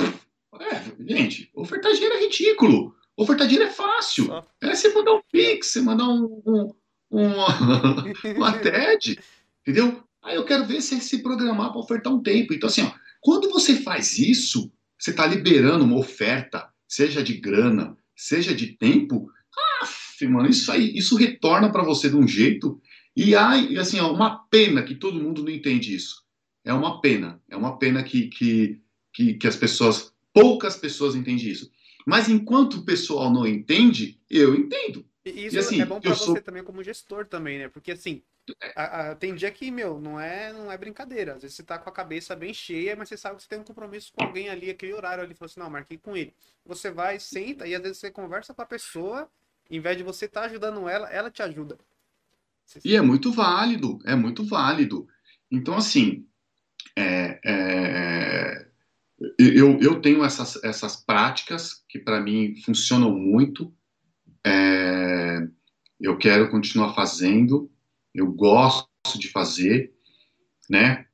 é, gente, ofertar dinheiro é ridículo. Ofertar dinheiro é fácil. É você mandar um Pix, você mandar um, um, um uma TED, entendeu? Aí eu quero ver você se programar para ofertar um tempo. Então, assim, ó, quando você faz isso, você está liberando uma oferta, seja de grana, seja de tempo. Ah, mano, isso aí, isso retorna para você de um jeito. E aí, assim, ó, uma pena que todo mundo não entende isso é uma pena. É uma pena que, que, que, que as pessoas, poucas pessoas entendem isso. Mas enquanto o pessoal não entende, eu entendo. E isso e, assim, é bom para você sou... também como gestor também, né? Porque assim, a, a, tem dia que, meu, não é, não é brincadeira. Às vezes você tá com a cabeça bem cheia, mas você sabe que você tem um compromisso com alguém ali, aquele horário ali, falou assim, não, marquei com ele. Você vai, senta, e às vezes você conversa com a pessoa, em vez de você estar tá ajudando ela, ela te ajuda. E é muito válido, é muito válido. Então, assim, é, é, eu, eu tenho essas, essas práticas que para mim funcionam muito. É, eu quero continuar fazendo, eu gosto de fazer, né?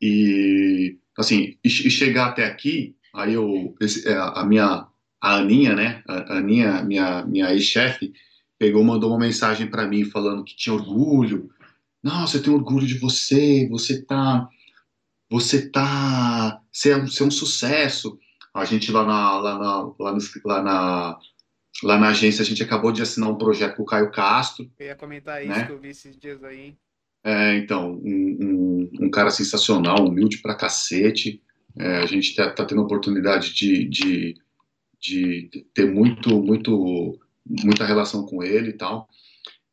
E assim, e, e chegar até aqui, aí eu esse, é, a minha a Aninha, né? A Aninha, minha minha ex-chefe, pegou, mandou uma mensagem para mim falando que tinha orgulho. Nossa, eu tenho orgulho de você, você tá você tá. Você é, um, você é um sucesso. A gente lá na, lá, na, lá, no, lá, na, lá na agência, a gente acabou de assinar um projeto com o Caio Castro. Eu ia comentar isso né? que eu vi esses dias aí. É, então, um, um, um, cara sensacional, humilde pra cacete. É, a gente tá, tá, tendo a oportunidade de, de, de ter muito, muito, muita relação com ele e tal.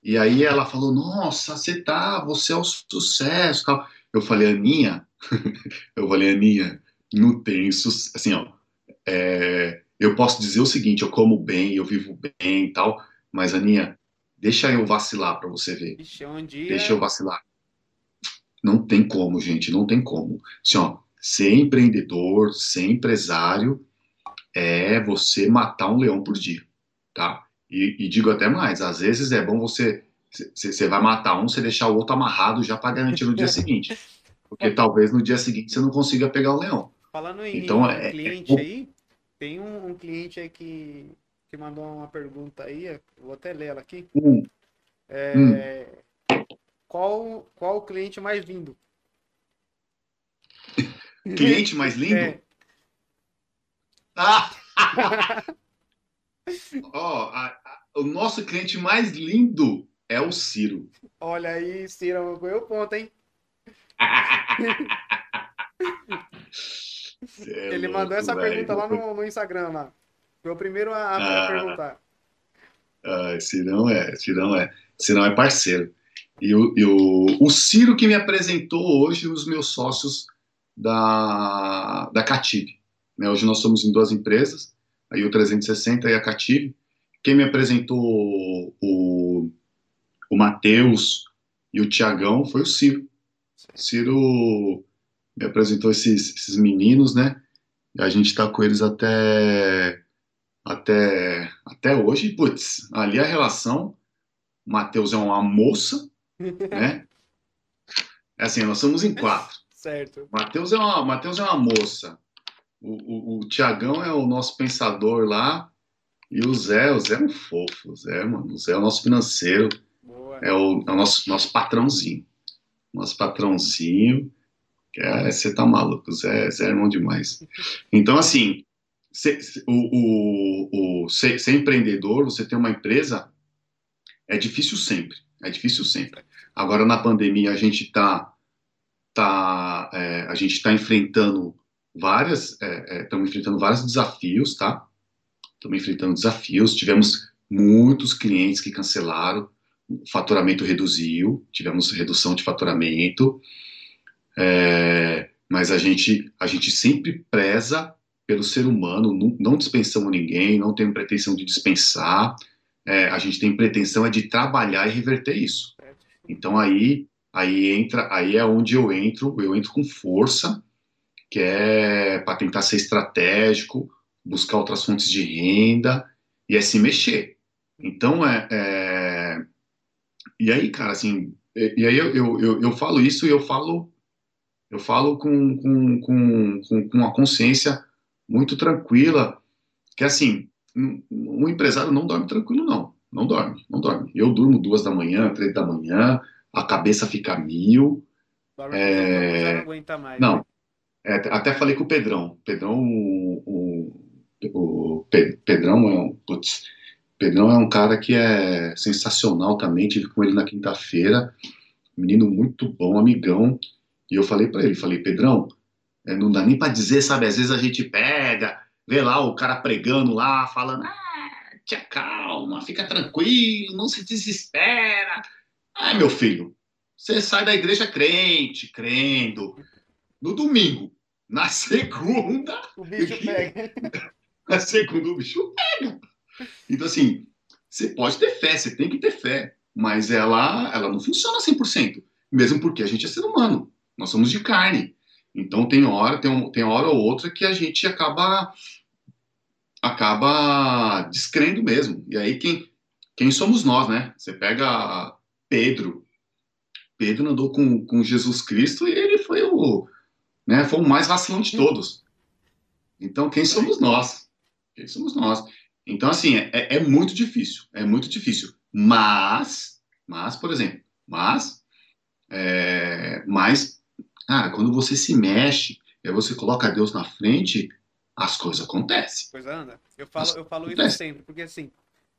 E aí ela falou, nossa, você tá, você é o um sucesso tal. Eu falei, Aninha, eu falei, Aninha, não tem isso, assim, ó, é, eu posso dizer o seguinte: eu como bem, eu vivo bem e tal, mas Aninha, deixa eu vacilar para você ver. Ixi, um dia... Deixa eu vacilar. Não tem como, gente, não tem como. Assim, ó, ser empreendedor, ser empresário, é você matar um leão por dia, tá? E, e digo até mais, às vezes é bom você você vai matar um, você deixar o outro amarrado já para garantir no dia seguinte. Porque talvez no dia seguinte você não consiga pegar o leão. Falando em então, é, cliente é... aí, tem um, um, cliente aí que, que mandou uma pergunta aí, vou até ler ela aqui. Hum. É, hum. Qual, qual o cliente mais lindo? Cliente mais lindo? É. Ó, oh, o nosso cliente mais lindo é o Ciro. Olha aí, Ciro, ganhou o ponto, hein? É Ele louco, mandou essa véio. pergunta lá no, no, Instagram lá. Foi o primeiro a, a ah, perguntar. Ah, Cirão é, Cirão é, Cirão é parceiro. E, o, e o, o Ciro que me apresentou hoje os meus sócios da, da Cative. Né? Hoje nós somos em duas empresas, aí o 360 e a Cative. Quem me apresentou o, o Matheus e o Tiagão foi o Ciro. O Ciro me apresentou esses, esses meninos, né? E a gente está com eles até até até hoje. Putz, ali a relação. O Matheus é uma moça, né? É assim, nós somos em quatro. Certo. Matheus é uma, Mateus é uma moça. O, o, o Tiagão é o nosso pensador lá. E o Zé, o Zé é um fofo. O Zé, mano, o Zé é o nosso financeiro. É o, é o nosso, nosso patrãozinho. Nosso patrãozinho. Que é, você tá maluco, Zé, Zé é irmão demais. Então, assim, ser, o, o, o, ser, ser empreendedor, você ter uma empresa, é difícil sempre. É difícil sempre. Agora, na pandemia, a gente está tá, é, a gente está enfrentando várias, estamos é, é, enfrentando vários desafios, tá? Estamos enfrentando desafios. Tivemos muitos clientes que cancelaram, o faturamento reduziu, tivemos redução de faturamento, é, mas a gente, a gente sempre preza pelo ser humano, não, não dispensamos ninguém, não temos pretensão de dispensar, é, a gente tem pretensão é de trabalhar e reverter isso. Então aí, aí entra, aí é onde eu entro, eu entro com força, que é para tentar ser estratégico, buscar outras fontes de renda e é se mexer. Então é, é e aí, cara, assim, e, e aí eu, eu, eu, eu, falo isso e eu falo, eu falo com, com, com, com uma consciência muito tranquila, que assim, um, um empresário não dorme tranquilo, não. Não dorme, não dorme. Eu durmo duas da manhã, três da manhã, a cabeça fica mil. Dorme é... não aguenta mais. Não. Né? É, até falei com o Pedrão. Pedrão, o, o, o Pedrão é um. Putz, Pedrão é um cara que é sensacional também. Tive com ele na quinta-feira, menino muito bom, amigão. E eu falei para ele, falei, Pedrão, é, não dá nem para dizer, sabe? Às vezes a gente pega, vê lá o cara pregando lá, falando, ah, tia calma, fica tranquilo, não se desespera. Ai, meu filho, você sai da igreja crente, crendo. No domingo, na segunda. O bicho pega. na segunda, o bicho pega. Então, assim, você pode ter fé, você tem que ter fé, mas ela, ela não funciona 100%, mesmo porque a gente é ser humano, nós somos de carne. Então, tem hora, tem, tem hora ou outra que a gente acaba acaba descrendo mesmo. E aí, quem, quem somos nós, né? Você pega Pedro, Pedro andou com, com Jesus Cristo e ele foi o, né, foi o mais vacilão de todos. Então, quem somos nós? Quem somos nós? Então, assim, é, é muito difícil, é muito difícil. Mas, mas, por exemplo, mas, é, mas, cara, quando você se mexe, e você coloca Deus na frente, as coisas acontecem. Coisa anda. Eu falo, eu falo isso sempre, porque assim,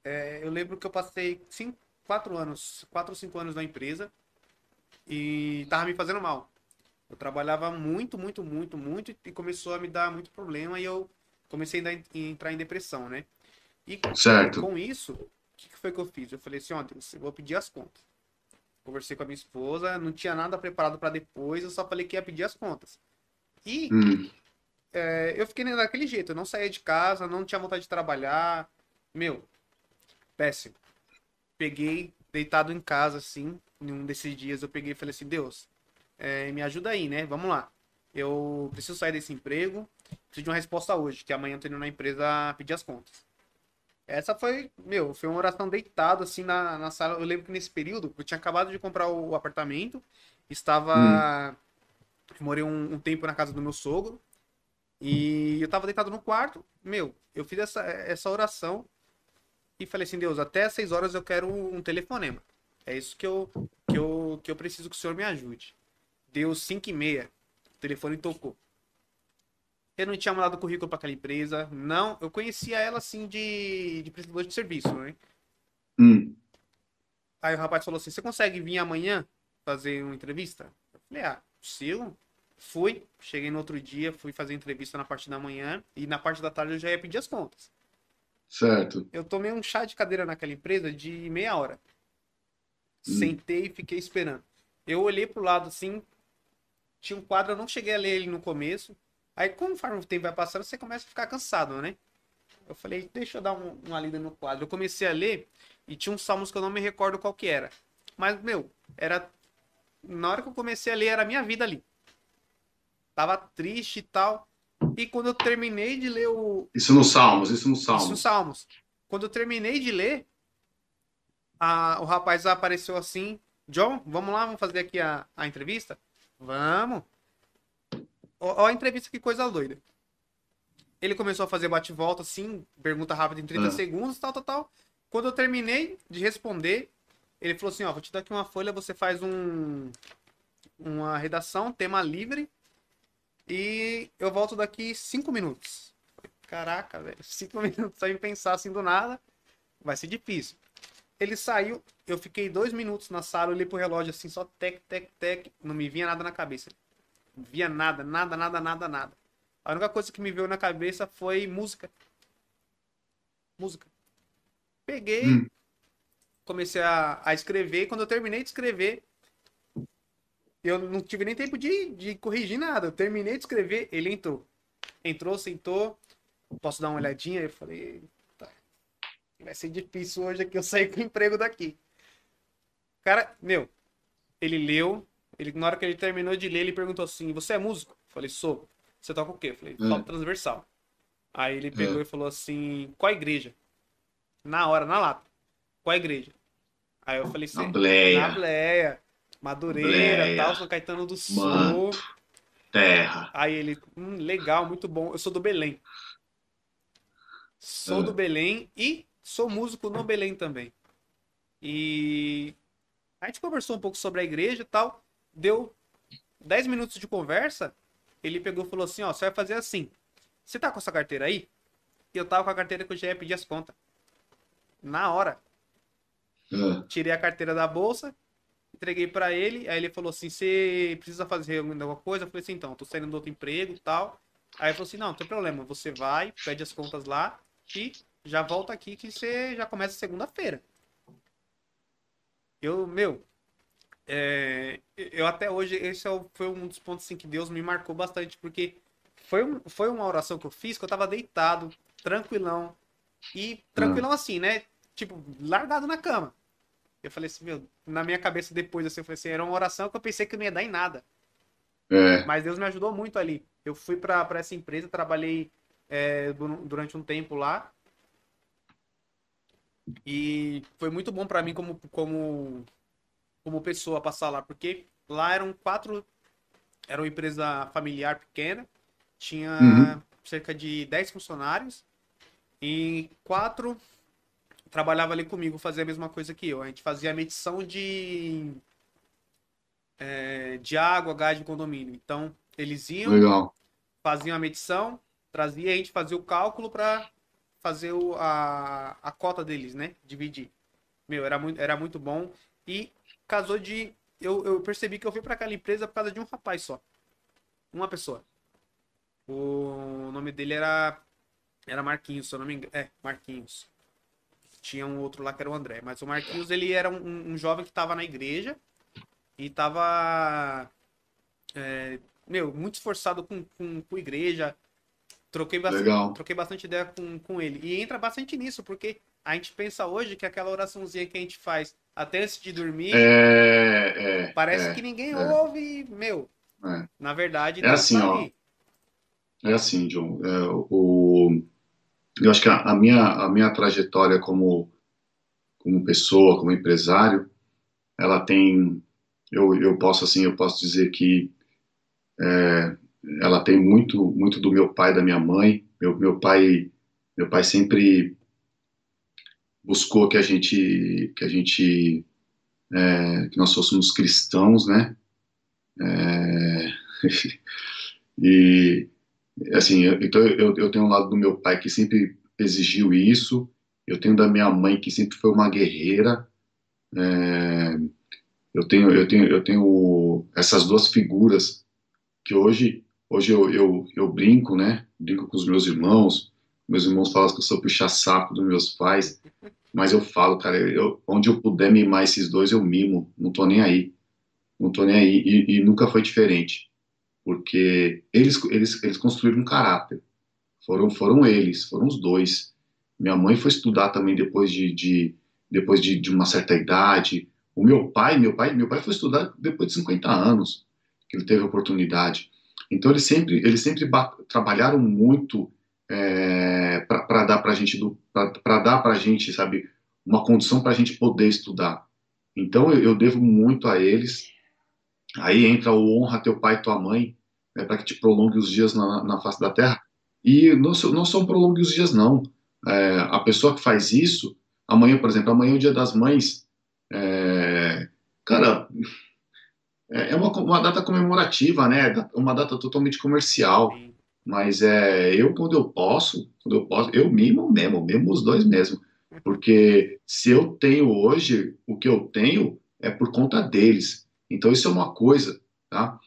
é, eu lembro que eu passei cinco, quatro anos, quatro ou cinco anos na empresa e tava me fazendo mal. Eu trabalhava muito, muito, muito, muito e começou a me dar muito problema e eu comecei a entrar em depressão, né? E certo. com isso, o que, foi que eu fiz? Eu falei assim, ontem, eu vou pedir as contas. Conversei com a minha esposa, não tinha nada preparado para depois, eu só falei que ia pedir as contas. E, hum. é, eu fiquei daquele jeito, eu não saía de casa, não tinha vontade de trabalhar. Meu, péssimo. Peguei, deitado em casa, assim, em um desses dias, eu peguei e falei assim, Deus, é, me ajuda aí, né? Vamos lá. Eu preciso sair desse emprego, preciso de uma resposta hoje, que amanhã eu tô indo na empresa pedir as contas. Essa foi, meu, foi uma oração deitado, assim, na, na sala. Eu lembro que nesse período, eu tinha acabado de comprar o apartamento, estava... Hum. Morei um, um tempo na casa do meu sogro, e eu tava deitado no quarto, meu, eu fiz essa, essa oração e falei assim, Deus, até às seis horas eu quero um telefonema. É isso que eu, que eu, que eu preciso que o Senhor me ajude. Deu cinco e meia, o telefone tocou. Eu não tinha mandado currículo para aquela empresa, não. Eu conhecia ela assim de, de prestador de serviço, né? Hum. Aí o rapaz falou assim: Você consegue vir amanhã fazer uma entrevista? Eu falei: Ah, possível. Fui, cheguei no outro dia, fui fazer entrevista na parte da manhã e na parte da tarde eu já ia pedir as contas. Certo. Eu tomei um chá de cadeira naquela empresa de meia hora. Hum. Sentei e fiquei esperando. Eu olhei pro lado assim, tinha um quadro, eu não cheguei a ler ele no começo. Aí, conforme o tempo vai passando, você começa a ficar cansado, né? Eu falei, deixa eu dar um, uma lida no quadro. Eu comecei a ler e tinha uns salmos que eu não me recordo qual que era. Mas, meu, era. Na hora que eu comecei a ler, era a minha vida ali. Tava triste e tal. E quando eu terminei de ler o. Isso no Salmos, isso no Salmos. Isso no Salmos. Quando eu terminei de ler, a, o rapaz apareceu assim: John, vamos lá, vamos fazer aqui a, a entrevista? Vamos. Ó, a entrevista, que coisa doida. Ele começou a fazer bate-volta, assim, pergunta rápida em 30 ah. segundos, tal, tal, tal. Quando eu terminei de responder, ele falou assim: Ó, vou te dar aqui uma folha, você faz um. Uma redação, tema livre, e eu volto daqui cinco minutos. Caraca, velho. Cinco minutos sem pensar assim do nada. Vai ser difícil. Ele saiu, eu fiquei dois minutos na sala, olhei pro relógio assim, só tec, tec, tec. Não me vinha nada na cabeça. Não via nada, nada, nada, nada, nada. A única coisa que me veio na cabeça foi música. Música. Peguei, hum. comecei a, a escrever. Quando eu terminei de escrever, eu não tive nem tempo de, de corrigir nada. Eu terminei de escrever, ele entrou. Entrou, sentou. Posso dar uma olhadinha? Eu falei. Vai ser difícil hoje aqui eu sair com o emprego daqui. Cara, meu, ele leu. Ele, na hora que ele terminou de ler, ele perguntou assim: Você é músico? Eu falei, sou. Você toca o quê? Eu falei, hum. toco transversal. Aí ele pegou hum. e falou assim: Qual igreja? Na hora, na lata. Qual igreja? Aí eu falei assim: Na Bleia. Na Bleia. Madureira, tal, São Caetano do Sul. Manto, terra. Aí ele, hum, legal, muito bom. Eu sou do Belém. Sou é. do Belém e sou músico no Belém também. E a gente conversou um pouco sobre a igreja e tal. Deu 10 minutos de conversa. Ele pegou e falou assim: Ó, você vai fazer assim. Você tá com essa carteira aí? E eu tava com a carteira que eu já ia pedir as contas. Na hora. É. Tirei a carteira da bolsa, entreguei para ele, aí ele falou assim: você precisa fazer alguma coisa? Eu falei assim: então, tô saindo do outro emprego e tal. Aí ele falou assim: não, não tem problema, você vai, pede as contas lá e já volta aqui que você já começa segunda-feira. Eu, meu, é, eu até hoje, esse é foi um dos pontos assim, que Deus me marcou bastante, porque foi, um, foi uma oração que eu fiz que eu tava deitado, tranquilão. E tranquilão ah. assim, né? Tipo, largado na cama. Eu falei assim, meu, na minha cabeça depois, assim, eu falei assim, era uma oração que eu pensei que não ia dar em nada. É. Mas Deus me ajudou muito ali. Eu fui para essa empresa, trabalhei é, durante um tempo lá. E foi muito bom para mim como, como, como pessoa passar lá, porque lá eram quatro. Era uma empresa familiar pequena, tinha uhum. cerca de 10 funcionários e quatro trabalhava ali comigo, fazia a mesma coisa que eu. A gente fazia a medição de, é, de água, gás de condomínio. Então, eles iam, Legal. faziam a medição, trazia, a gente fazia o cálculo para fazer o, a, a cota deles, né? Dividir. Meu, era muito, era muito bom. E casou de. Eu, eu percebi que eu fui para aquela empresa por causa de um rapaz só. Uma pessoa. O nome dele era. Era Marquinhos, se eu não me engano. É, Marquinhos. Tinha um outro lá que era o André. Mas o Marquinhos, ele era um, um jovem que estava na igreja e estava, é, meu, muito esforçado com, com, com igreja. Troquei bastante, Legal. troquei bastante ideia com, com ele. E entra bastante nisso, porque a gente pensa hoje que aquela oraçãozinha que a gente faz até antes de dormir, É, é, parece é, que ninguém é. ouve, meu. é. Na verdade, É assim, tá ó. É assim, John. é, o, eu acho que a, a minha, a minha trajetória como, como pessoa, como empresário, ela tem, eu, eu posso assim, eu posso dizer que é, ela tem muito, muito do meu pai, da minha mãe. Meu, meu pai, meu pai sempre buscou que a gente, que a gente, é, que nós fôssemos cristãos, né? É, e assim, eu, então eu, eu tenho um lado do meu pai que sempre exigiu isso, eu tenho da minha mãe que sempre foi uma guerreira, é, eu tenho, eu tenho, eu tenho essas duas figuras que hoje, hoje eu, eu, eu brinco, né? Brinco com os meus irmãos, meus irmãos falam que eu sou puxa-saco dos meus pais, mas eu falo, cara, eu, onde eu puder mimar esses dois, eu mimo, não tô nem aí, não tô nem aí, e, e nunca foi diferente porque eles, eles, eles construíram um caráter. Foram, foram eles, foram os dois. Minha mãe foi estudar também depois de, de depois de, de, uma certa idade. O meu pai, meu pai, meu pai foi estudar depois de 50 anos que ele teve a oportunidade. Então eles sempre, eles sempre trabalharam muito é, para dar para a gente, para dar para gente, sabe, uma condição para a gente poder estudar. Então eu, eu devo muito a eles Aí entra o honra teu pai e tua mãe, né, para que te prolongue os dias na, na face da terra. E não, não são prolongue os dias, não. É, a pessoa que faz isso, amanhã, por exemplo, amanhã é o dia das mães, é, cara, é uma, uma data comemorativa, né? Uma data totalmente comercial. Sim. Mas é, eu, quando eu posso, quando eu posso, eu mimo mesmo, mimo os dois mesmo. Porque se eu tenho hoje, o que eu tenho é por conta deles. Então isso é uma coisa, tá?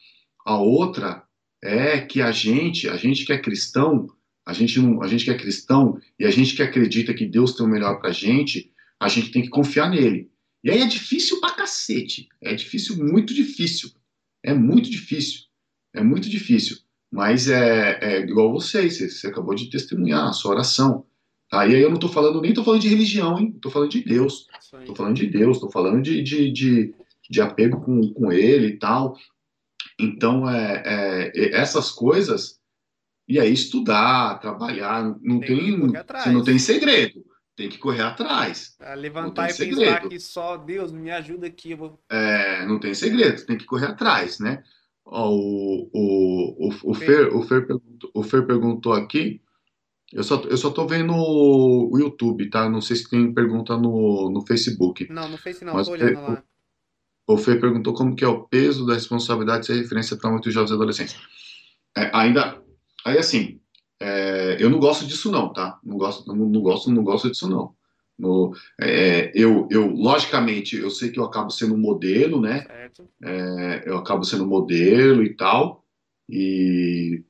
A outra é que a gente, a gente que é cristão, a gente não, a gente que é cristão e a gente que acredita que Deus tem o melhor pra gente, a gente tem que confiar nele. E aí é difícil pra cacete. É difícil, muito difícil. É muito difícil. É muito difícil. Mas é, é igual vocês, você, acabou de testemunhar a sua oração. Tá? E aí eu não tô falando, nem tô falando de religião, hein? Tô falando de Deus. Tô falando de Deus, tô falando de, de, de de apego com, com ele e tal. Então, é, é, essas coisas, e aí estudar, trabalhar, não tem, tem você não tem segredo, tem que correr atrás. É, levantar e segredo. pensar que só Deus me ajuda aqui. Vou... É, não tem segredo, tem que correr atrás, né? Ó, o, o, o, o, Fer, o, Fer perguntou, o Fer perguntou aqui, eu só, eu só tô vendo o YouTube, tá? Não sei se tem pergunta no, no Facebook. Não, no Facebook não, mas tô olhando lá. O Fê perguntou como que é o peso da responsabilidade ser referência para muitos jovens e adolescentes. É, ainda, aí assim, é, eu não gosto disso não, tá? Não gosto, não, não gosto, não gosto disso não. No, é, eu, eu, logicamente, eu sei que eu acabo sendo um modelo, né? É, eu acabo sendo modelo e tal. E,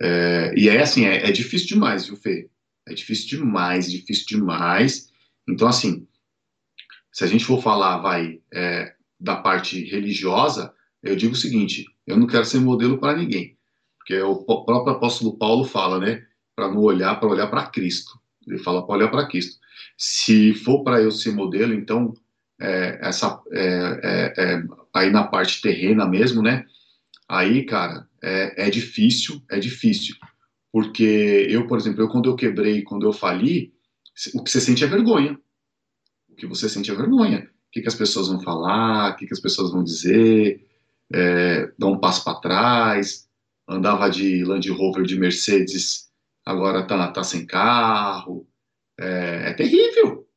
é, e é assim, é, é difícil demais, viu, Fê? É difícil demais, difícil demais. Então, assim, se a gente for falar, vai, é, da parte religiosa, eu digo o seguinte: eu não quero ser modelo para ninguém, porque o próprio apóstolo Paulo fala, né, para não olhar, para olhar para Cristo. Ele fala para olhar para Cristo. Se for para eu ser modelo, então é, essa é, é, é, aí na parte terrena mesmo, né? Aí, cara, é, é difícil, é difícil, porque eu, por exemplo, eu quando eu quebrei, quando eu fali, o que você sente é vergonha. O que você sente é vergonha que, que as pessoas vão falar, o que, que as pessoas vão dizer, é, dar um passo para trás, andava de Land Rover de Mercedes, agora tá, tá sem carro, é, é terrível,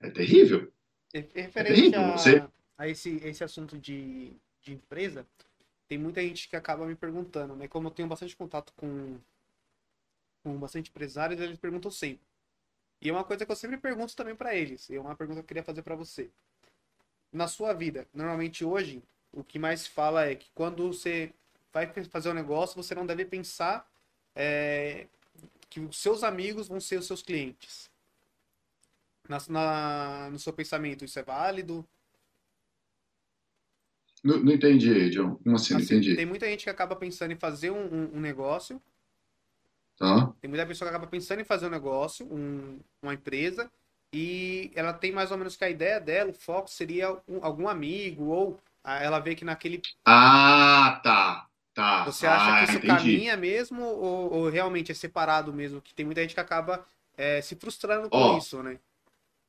é terrível. Referente é terrível. A, Você... a esse, esse assunto de, de empresa, tem muita gente que acaba me perguntando, né? Como eu tenho bastante contato com, com bastante empresários, eles perguntam sempre. E é uma coisa que eu sempre pergunto também para eles. E é uma pergunta que eu queria fazer para você na sua vida. Normalmente hoje, o que mais fala é que quando você vai fazer um negócio, você não deve pensar é, que os seus amigos vão ser os seus clientes. Na, na, no seu pensamento, isso é válido? Não, não entendi, John. Como assim? assim? Não entendi. Tem muita gente que acaba pensando em fazer um, um, um negócio. Tá. Tem muita pessoa que acaba pensando em fazer um negócio, um, uma empresa, e ela tem mais ou menos que a ideia dela, o foco seria um, algum amigo, ou ela vê que naquele. Ah, tá. Tá. Você acha ah, que isso entendi. caminha mesmo, ou, ou, realmente é separado mesmo? Que tem muita gente que acaba é, se frustrando com Ó, isso, né?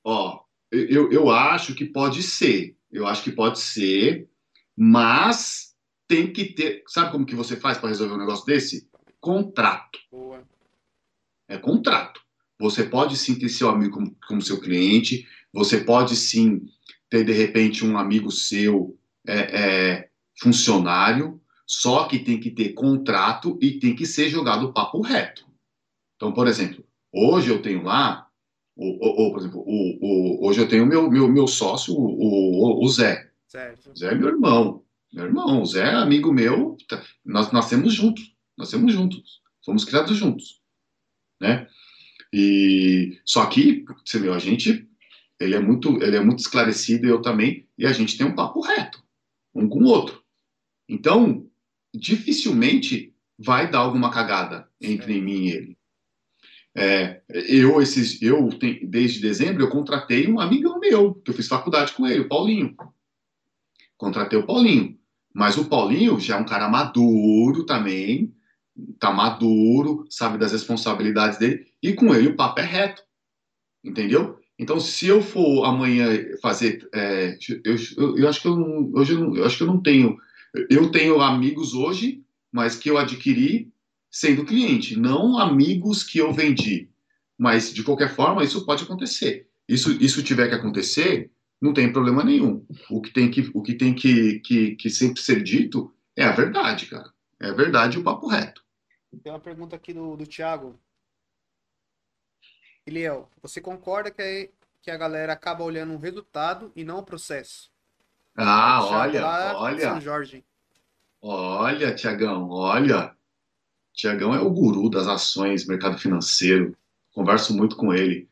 Ó, eu, eu acho que pode ser. Eu acho que pode ser, mas tem que ter. Sabe como que você faz para resolver um negócio desse? Contrato. Boa. É contrato. Você pode sim ter seu amigo como, como seu cliente, você pode sim ter, de repente, um amigo seu é, é, funcionário, só que tem que ter contrato e tem que ser jogado o papo reto. Então, por exemplo, hoje eu tenho lá, ou, ou, ou por exemplo, o, o, hoje eu tenho meu, meu, meu sócio, o, o, Zé. Certo. O Zé é meu irmão. Meu irmão, o Zé é amigo meu, tá, nós nascemos juntos, nascemos juntos, fomos criados juntos, né? E só que, você viu, a gente, ele é muito, ele é muito esclarecido, eu também, e a gente tem um papo reto, um com o outro. Então, dificilmente vai dar alguma cagada entre mim e ele. É, eu, esses, eu desde dezembro, eu contratei um amigão meu, que eu fiz faculdade com ele, o Paulinho. Contratei o Paulinho. Mas o Paulinho já é um cara maduro também, tá maduro, sabe das responsabilidades dele, e com ele o papo é reto, entendeu? Então, se eu for amanhã fazer, é, eu, eu, eu acho que eu, hoje eu, eu acho que eu não tenho, eu tenho amigos hoje, mas que eu adquiri sendo cliente, não amigos que eu vendi. Mas de qualquer forma, isso pode acontecer. Isso, isso tiver que acontecer, não tem problema nenhum. O que tem que, o que, tem que, que, que sempre ser dito é a verdade, cara. É a verdade e o papo reto. Tem uma pergunta aqui do, do Thiago. Eliel, você concorda que, que a galera acaba olhando o resultado e não o processo? Ah, olha, olha, São Jorge. olha, Tiagão, olha. Tiagão é o guru das ações, mercado financeiro. Converso muito com ele.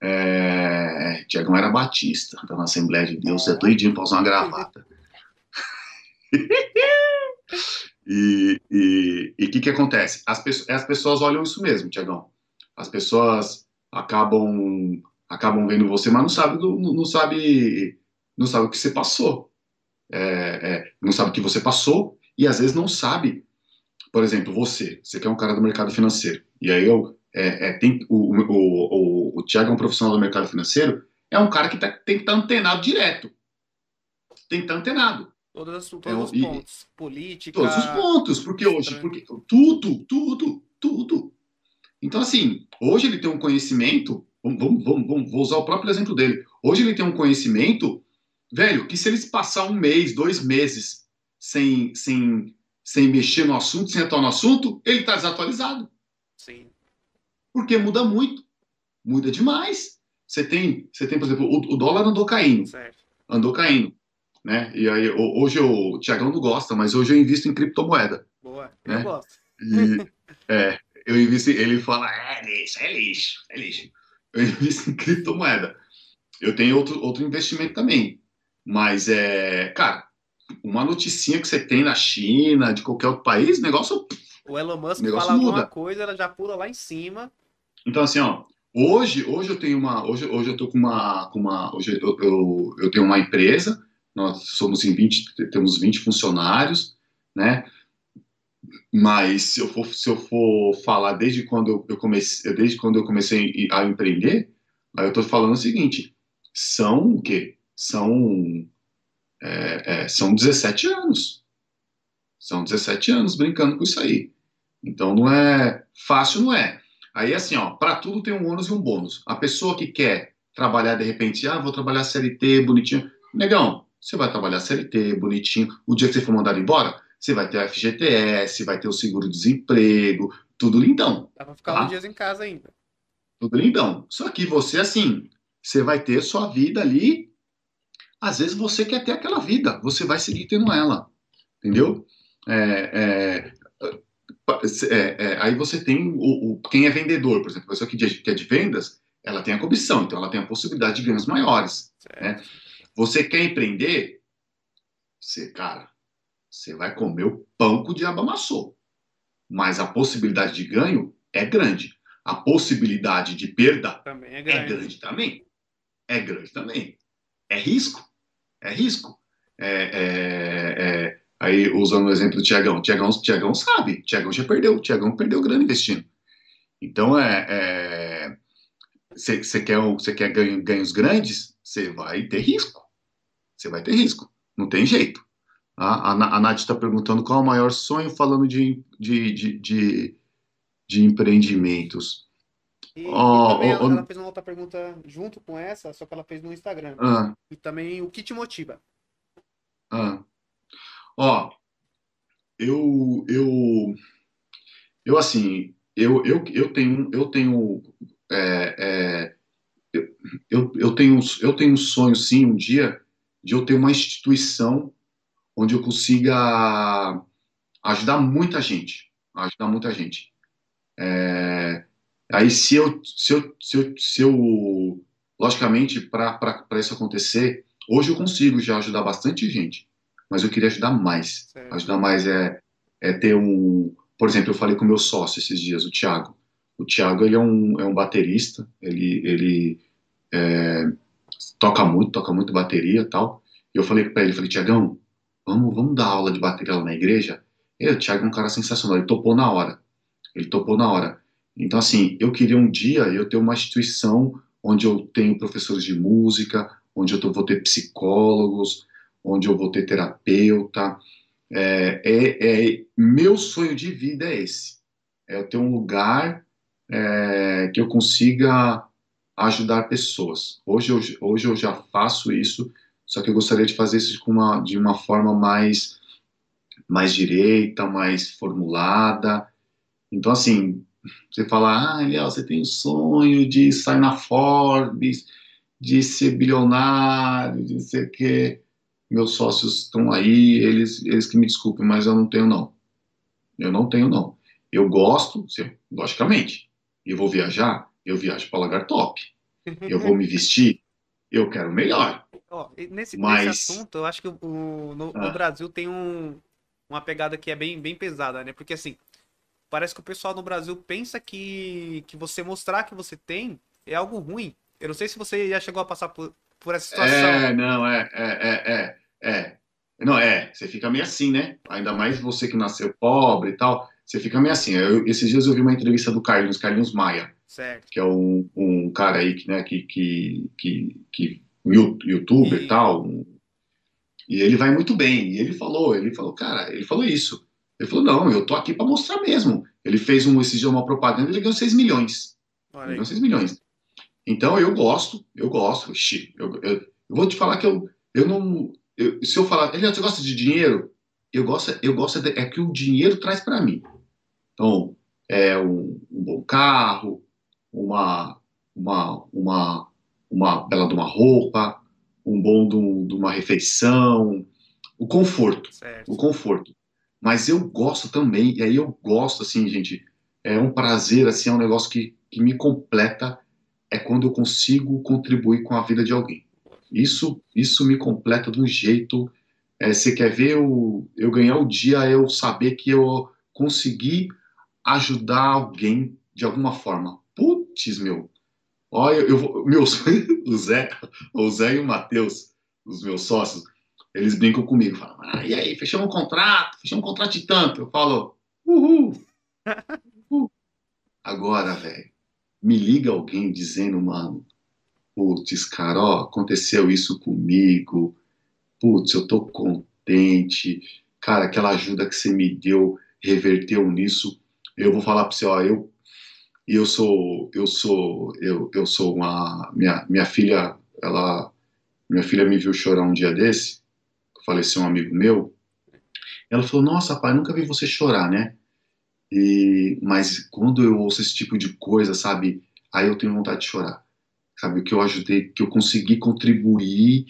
É... Tiagão era batista, tá na Assembleia de Deus, é doidinho pra usar uma gravata. E o que, que acontece? As, pessoas, as pessoas olham isso mesmo, Tiagão. As pessoas acabam acabam vendo você, mas não sabe, não, não sabe, não sabe o que você passou. É, é, não sabe o que você passou e às vezes não sabe. Por exemplo, você, você que é um cara do mercado financeiro, e aí eu é, é, tem, o, o, o, o Tiago é um profissional do mercado financeiro, é um cara que tá, tem que estar tá antenado direto. Tem que estar tá antenado. Todos, os- todos É, os e- pontos. Política. Todos os pontos, porque hoje, porque tudo, tudo, tudo. Então, assim, hoje ele tem um conhecimento, vamos, vamos, vamos, vamos- vou usar o próprio exemplo dele. Hoje ele tem um conhecimento, velho, que se ele passar um mês, dois meses sem, sem, sem mexer no assunto, sem atuar no assunto, ele está desatualizado. Sim. Porque muda muito, muda demais. Você tem, você tem por exemplo, o, o dólar andou caindo Certo. andou caindo, né? E aí ho- hoje eu, o Tiagão não gosta, mas hoje eu invisto em criptomoeda. Boa. Né? Eu gosto. E é, eu invisto, ele fala, é lixo, é lixo, é lixo. Eu invisto em criptomoeda. Eu tenho outro, outro investimento também, mas é, cara, uma noticinha que você tem na China, de qualquer outro país, o negócio O Elon Musk negócio fala alguma muda. coisa, ela já pula lá em cima. Então, assim, ó, hoje, hoje eu tenho uma, hoje, hoje eu tô com uma, com uma, hoje eu, eu, eu tenho uma empresa, nós somos em 20, temos 20 funcionários, né? Mas se eu for, se eu for falar desde quando eu, eu comecei, desde quando eu comecei a empreender, aí eu tô falando o seguinte, são o quê? São, é, é, são 17 anos. São 17 anos brincando com isso aí. Então não é fácil, não é. Aí assim, ó, para tudo tem um ônus e um bônus. A pessoa que quer trabalhar de repente, ah, vou trabalhar CLT, bonitinho. Negão, você vai trabalhar CLT, bonitinho. O dia que você for mandado embora, você vai ter a FGTS, vai ter o seguro-desemprego, tudo lindão. Dá pra ficar Tá. uns dias em casa ainda. Tudo lindão. Só que você, assim, você vai ter sua vida ali. Às vezes você quer ter aquela vida, você vai seguir tendo ela. Entendeu? É, é, é, é, aí você tem o, o- quem é vendedor, por exemplo, a pessoa que, que é de vendas, ela tem a comissão, então ela tem a possibilidade de ganhos maiores. Certo. Você quer empreender? Você, cara, você vai comer o pão que o diabo amassou. Mas a possibilidade de ganho é grande. A possibilidade de perda é é grande. grande também. É grande também. É risco. É risco. É, é, é, aí, usando o exemplo do Tiagão. Tiagão, Tiagão sabe. Tiagão já perdeu. Tiagão perdeu grana investindo. Então, é. Você quer, cê quer ganho, ganhos grandes? Você vai ter risco. Você vai ter risco. Não tem jeito. A, a, a Nath está perguntando qual é o maior sonho falando de, de, de, de, de empreendimentos. E, Ó, e também ó, ela, ela fez uma outra pergunta junto com essa, só que ela fez no Instagram. Ah, E também o que te motiva? ah. Ó, eu, eu, eu assim, eu, eu, eu tenho, eu tenho, é, é, eu, eu tenho, eu tenho um sonho, sim, um dia, de eu ter uma instituição onde eu consiga ajudar muita gente, ajudar muita gente. É, aí, se eu, se eu, se eu, se eu logicamente, para isso acontecer, hoje eu consigo já ajudar bastante gente, mas eu queria ajudar mais. Certo. Ajudar mais é, é ter um. Por exemplo, eu falei com o meu sócio esses dias, o Thiago. O Thiago ele é um, é um baterista, ele, ele é, toca muito, toca muito bateria e tal. E eu falei para ele, falei, Tiagão, vamos, vamos dar aula de bateria lá na igreja? E o Thiago é um cara sensacional, ele topou na hora. Ele topou na hora. Então, assim, eu queria um dia eu ter uma instituição onde eu tenho professores de música, onde eu vou ter psicólogos, onde eu vou ter terapeuta. É, é, é- meu sonho de vida é esse. É ter um lugar é, que eu consiga ajudar pessoas. Hoje eu, hoje eu já faço isso, só que eu gostaria de fazer isso uma, de uma forma mais, mais direita, mais formulada. Então, assim, você fala, ah, Eliel, você tem o sonho de sair na Forbes, de ser bilionário, de o quê. Meus sócios estão aí, eles, eles que me desculpem, mas eu não tenho, não. Eu não tenho, não. Eu gosto, logicamente. Eu vou viajar, eu viajo para lugar top. Eu vou me vestir, eu quero o melhor. Nesse, Mas- nesse assunto, eu acho que o, no, no Ah. Brasil tem um, uma pegada que é bem, bem pesada, né? Porque assim, parece que o pessoal no Brasil pensa que, que você mostrar que você tem é algo ruim. Eu não sei se você já chegou a passar por, por essa situação. É, não, é, é, é, é, é. Não, é, você fica meio assim, né? Ainda mais você que nasceu pobre e tal, você fica meio assim. Eu- esses dias eu vi uma entrevista do Carlinhos, Carlinhos Maia, Certo. que é um, um cara aí que, né, que, que, que, que um you- youtuber E- e tal, um- e ele vai muito bem. E ele falou, ele falou, cara, ele falou isso. Ele falou, não, eu tô aqui para mostrar mesmo. Ele fez um, esse dia uma propaganda, ele ganhou 6 milhões. Ele ganhou 6 milhões. Então eu gosto, eu gosto. Ixi, eu, eu, eu vou te falar que eu, eu não. eu- se eu falar, você gosta de dinheiro? Eu gosto, eu gosto de- é que o dinheiro traz para mim. Então, é um, um bom carro, uma, uma, uma, uma bela de uma roupa, um bom de, um- de uma refeição, o conforto Certo. o conforto. Mas eu gosto também, e aí eu gosto, assim, gente, é um prazer, assim, é um negócio que, que me completa, é quando eu consigo contribuir com a vida de alguém. Isso, isso me completa de um jeito. é, você quer ver eu, eu ganhar o dia, eu saber que eu consegui ajudar alguém de alguma forma. Putz, meu. Olha, eu vou. Meus, o Zé, o Zé e o Matheus, os meus sócios, eles brincam comigo, falam, ah, e aí, fechamos um contrato, fechamos um contrato de tanto. Eu falo, uhul. uhul. Agora, velho, me liga alguém dizendo, mano, putz, cara, ó, aconteceu isso comigo, putz, eu tô contente, cara, aquela ajuda que você me deu reverteu nisso. Eu vou falar pra você, ó, eu eu sou eu sou eu, eu sou uma minha, minha filha ela minha filha me viu chorar um dia desse faleceu um amigo meu ela falou nossa pai nunca vi você chorar né e mas quando eu ouço esse tipo de coisa sabe aí eu tenho vontade de chorar sabe que eu ajudei que eu consegui contribuir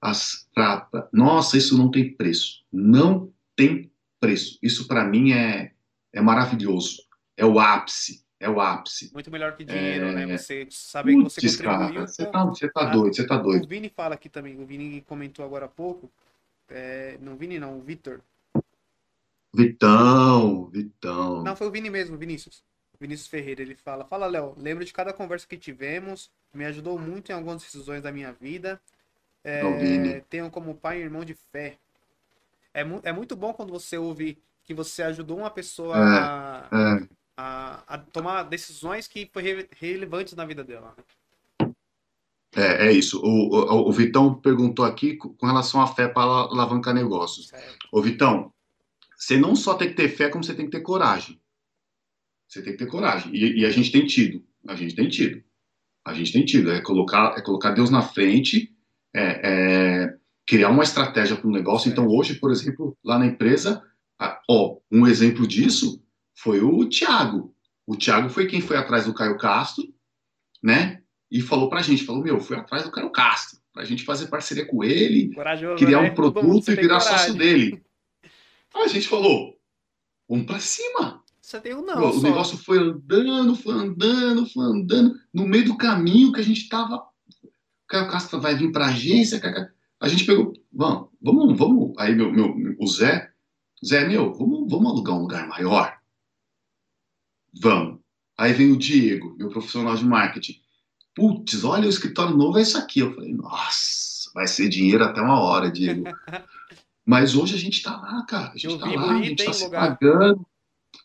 as pra, pra- nossa isso não tem preço não tem preço isso para mim é é maravilhoso é o ápice é o ápice Muito melhor que dinheiro, É. né? Você saber que você contribuiu. cara, você tá, você tá Ah, doido, você tá doido. O Vini fala aqui também. O Vini comentou agora há pouco. É, não, Vini não, o Vitor. Vitão, Vitão. Não, foi o Vini mesmo, Vinícius. Vinícius Ferreira, ele fala: Fala, Léo, lembro de cada conversa que tivemos, me ajudou muito em algumas decisões da minha vida. É, tenho como pai e irmão de fé. É, mu é muito bom quando você ouve que você ajudou uma pessoa É, a, é. a, a tomar decisões que re relevantes na vida dela. né? É, é isso. O, o, o Vitão perguntou aqui com relação à fé para alavancar negócios. Certo. Ô, Vitão, você não só tem que ter fé, como você tem que ter coragem. Você tem que ter coragem. E, e a gente tem tido. A gente tem tido. A gente tem tido. É colocar, é colocar Deus na frente, é, é criar uma estratégia para o negócio. Então, hoje, por exemplo, lá na empresa, ó, um exemplo disso foi o Thiago. O Thiago foi quem foi atrás do Caio Castro, né? E falou pra gente, falou, meu, fui atrás do Caio Castro, pra gente fazer parceria com ele, Corajoso, criar né? um produto e virar coragem. sócio dele. Aí a gente falou, vamos pra cima. Você tem um Pô, não, o só. negócio foi andando, foi andando, foi andando. No meio do caminho que a gente tava. O Caio Castro vai vir pra agência. A gente pegou. Vamos, vamos, vamos. Aí meu, meu, o Zé. Zé, meu, vamos, vamos alugar um lugar maior? Vamos. Aí vem o Diego, meu profissional de marketing. Putz, olha, o escritório novo é isso aqui. Eu falei, nossa, vai ser dinheiro até uma hora, Diego. Mas hoje a gente tá lá, cara. A gente Eu tá vi lá, a gente hein, tá se lugar. pagando.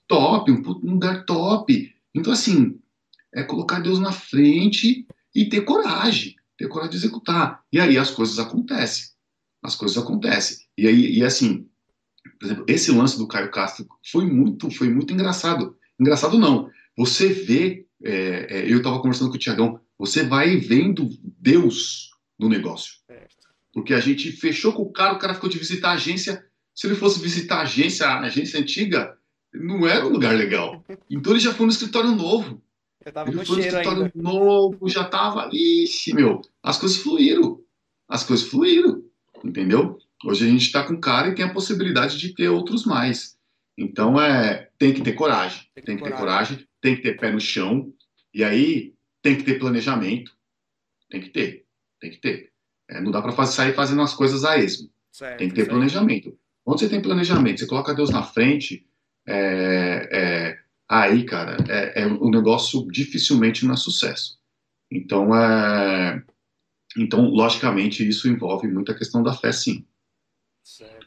Top, um, um lugar top. Então, assim, é colocar Deus na frente e ter coragem. Ter coragem de executar. E aí as coisas acontecem. As coisas acontecem. E aí, e assim, por exemplo, esse lance do Caio Castro foi muito, foi muito engraçado. Engraçado não. Você vê, é, é, eu estava conversando com o Tiagão, você vai vendo Deus no negócio. Porque a gente fechou com o cara, o cara ficou de visitar a agência. Se ele fosse visitar a agência, a agência antiga, não era um lugar legal. Então ele já foi no escritório novo. Eu tava Ele com foi no escritório ainda. novo, já tava. Ixi, meu, as coisas fluíram. As coisas fluíram. Entendeu? Hoje a gente está com cara e tem a possibilidade de ter outros mais. Então é, tem que ter coragem. Tem que Tem ter que ter coragem. coragem, tem que ter pé no chão. E aí tem que ter planejamento. Tem que ter. Tem que ter. É, não dá para sair fazendo as coisas a esmo. Certo, Tem que ter aí. planejamento. Quando você tem planejamento, você coloca Deus na frente, é, é, aí, cara, é, é um negócio dificilmente não é sucesso. Então, é, então, logicamente, isso envolve muita questão da fé, sim. Certo.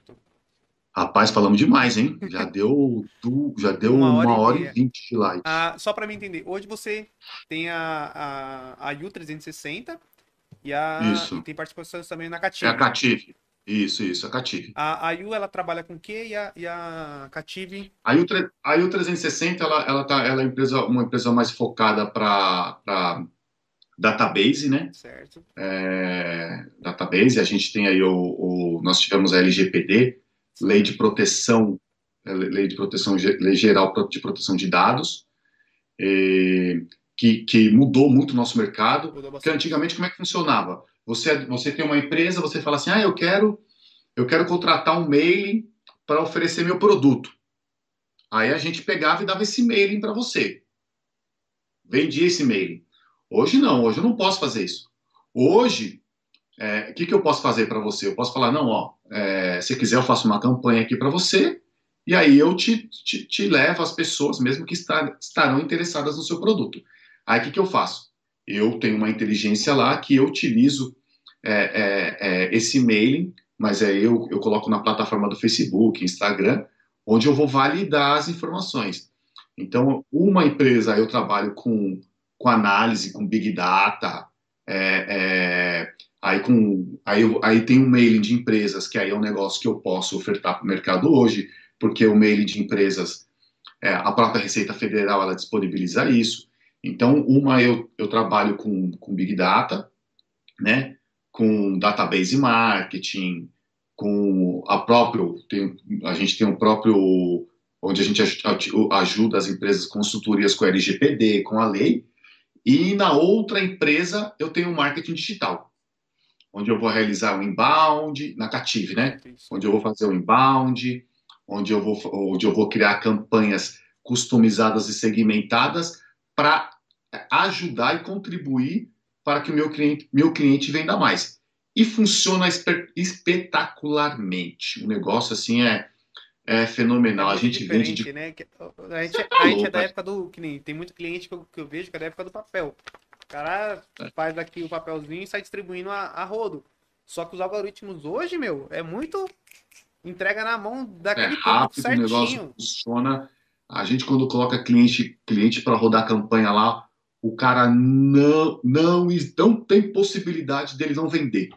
Rapaz, falamos demais, hein? Já deu, du- já deu Uma uma, hora e hora, e vinte de live. Ah, só pra me entender, hoje você tem a, a, a U360 e, a, Isso. e tem participações também na É Cative. a Cative. Isso, isso, a Cative. A, a U, ela trabalha com o quê? E a, e a Cative? Aí o, tre- aí o 360, ela, ela, tá, ela é empresa, uma empresa mais focada para database, né? Certo. é, database. A gente tem aí o, o- nós tivemos a LGPD, Lei de Proteção, é, Lei de Proteção Lei Geral de Proteção de Dados, é, que, que mudou muito o nosso mercado. Porque antigamente como é que funcionava? Você você tem uma empresa, você fala assim, ah, eu quero eu quero contratar um mailing para oferecer meu produto. Aí a gente pegava e dava esse mailing para você. Vendia esse mailing. Hoje não, hoje eu não posso fazer isso. Hoje, é, o que, que eu posso fazer para você? Eu posso falar, não, ó, é, se quiser eu faço uma campanha aqui para você, e aí eu te, te, te levo as pessoas, mesmo que está, estarão interessadas no seu produto. Aí o que, que eu faço? Eu tenho uma inteligência lá que eu utilizo é, é, é, esse mailing, mas é eu, eu coloco na plataforma do Facebook, Instagram, onde eu vou validar as informações. Então, uma empresa eu trabalho com, com análise, com Big Data, é, é, aí, com, aí, eu- aí tem um mailing de empresas, que aí é um negócio que eu posso ofertar para o mercado hoje, porque o mailing de empresas, é, a própria Receita Federal, ela disponibiliza isso. Então, uma eu, eu trabalho com, com Big Data, né, com database marketing, com a próprio, tem, a gente tem um próprio, onde a gente aj- ajuda as empresas consultorias com a LGPD, com a lei, e na outra empresa eu tenho marketing digital, onde eu vou realizar o inbound, na Cative, né? Onde eu vou fazer o inbound, onde eu vou, onde eu vou criar campanhas customizadas e segmentadas para ajudar e contribuir para que o meu cliente, meu cliente venda mais. E funciona espe- espetacularmente. O negócio assim é, é fenomenal. a gente vende de. né? A gente, tá a gente é da época do. Tem muito cliente que eu, que eu vejo que é da época do papel. O cara faz aqui o papelzinho e sai distribuindo a, a rodo. Só que os algoritmos hoje, meu, é muito. Entrega na mão É daquele público rápido, o certinho. negócio funciona. A gente, quando coloca cliente, cliente para rodar a campanha lá, o cara não, não, não tem possibilidade dele não vender.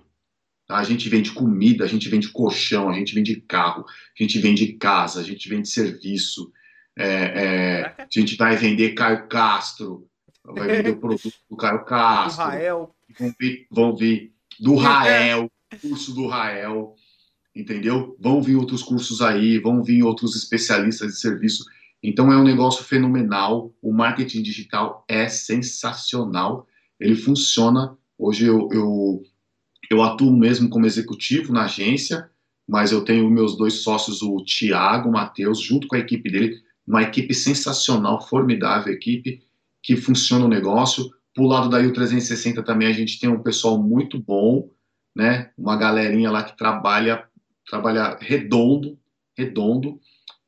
tá? A gente vende comida, a gente vende colchão, a gente vende carro, a gente vende casa, a gente vende serviço. é, é, a gente vai vender Caio Castro, vai vender o produto do Caio Castro. Rael. vão vir, vão vir do Rael, curso do Rael, entendeu? Vão vir outros cursos aí, vão vir outros especialistas de serviço. Então é um negócio fenomenal. O marketing digital é sensacional. Ele funciona. Hoje eu, eu, eu atuo mesmo como executivo na agência, mas eu tenho meus dois sócios, o Tiago, o Matheus, junto com a equipe dele, uma equipe sensacional, formidável equipe, que funciona o negócio. Pro lado da U360 também a gente tem um pessoal muito bom, né? Uma galerinha lá que trabalha, trabalha redondo, redondo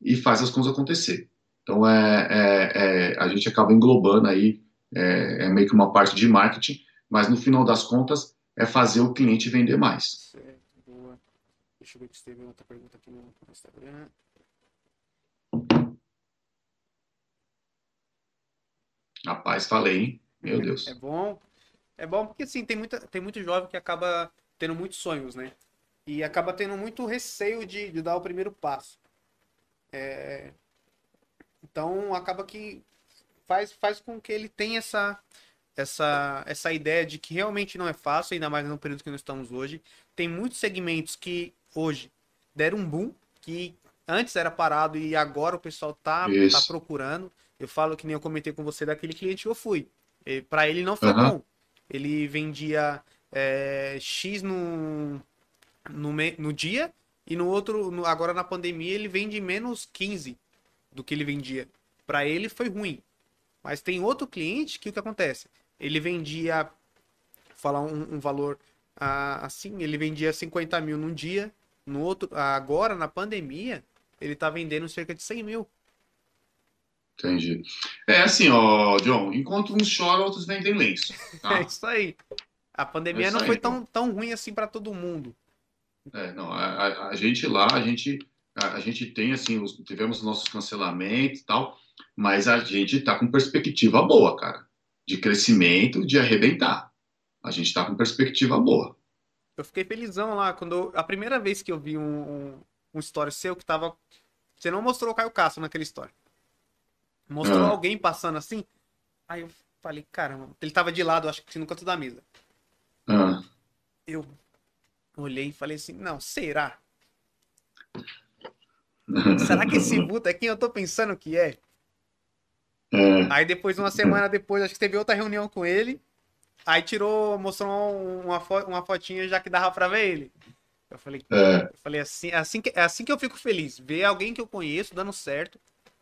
e faz as coisas acontecer. Então é, é- é- a gente acaba englobando aí, é, é meio que uma parte de marketing, mas no final das contas é fazer o cliente vender mais. Certo, boa. Deixa eu ver se teve outra pergunta aqui no Instagram. Rapaz, falei, hein? Meu Deus. É bom. É bom porque assim, tem, muita, tem muito jovem que acaba tendo muitos sonhos, né? E acaba tendo muito receio de, de dar o primeiro passo. É, Então acaba que faz, faz com que ele tenha essa, essa, essa ideia de que realmente não é fácil, ainda mais no período que nós estamos hoje. Tem muitos segmentos que hoje deram um boom, que antes era parado e agora o pessoal tá, tá procurando. Eu falo que nem eu comentei com você daquele cliente que eu fui. Pra ele não foi Aham. bom. Ele vendia é, X no, no, no dia e no outro, no- agora na pandemia, ele vende menos 15 do que ele vendia. Pra ele foi ruim. Mas tem outro cliente que o que acontece? Ele vendia, vou falar um, um valor ah, assim, ele vendia 50 mil num dia, no outro, agora na pandemia, ele tá vendendo cerca de 100 mil. Entendi. É assim, ó, John, enquanto uns choram, outros vendem lenço. É Tá? isso aí. A pandemia É não aí, foi pô. tão, tão ruim assim pra todo mundo. É, não, a, a- a gente lá, a gente, a, a gente tem assim, os- tivemos os nossos cancelamentos e tal, mas a gente tá com perspectiva boa, cara, de crescimento, de arrebentar. A gente tá com perspectiva boa. Eu fiquei felizão lá quando eu- a primeira vez que eu vi um, um, um story seu que tava. Você não mostrou o Caio Castro naquela história. Mostrou Ah. alguém passando assim. Aí eu falei, caramba, ele tava de lado, acho que no canto da mesa. Ah, Eu olhei e falei assim, não, será? Será que esse Buta é quem eu tô pensando que é? é, Aí depois, uma semana depois, acho que teve outra reunião com ele. Aí tirou, mostrou uma, fo- uma fotinha já que dava pra ver ele. Eu falei, é, eu falei assim, é assim que, é assim que eu fico feliz. Ver alguém que eu conheço dando certo,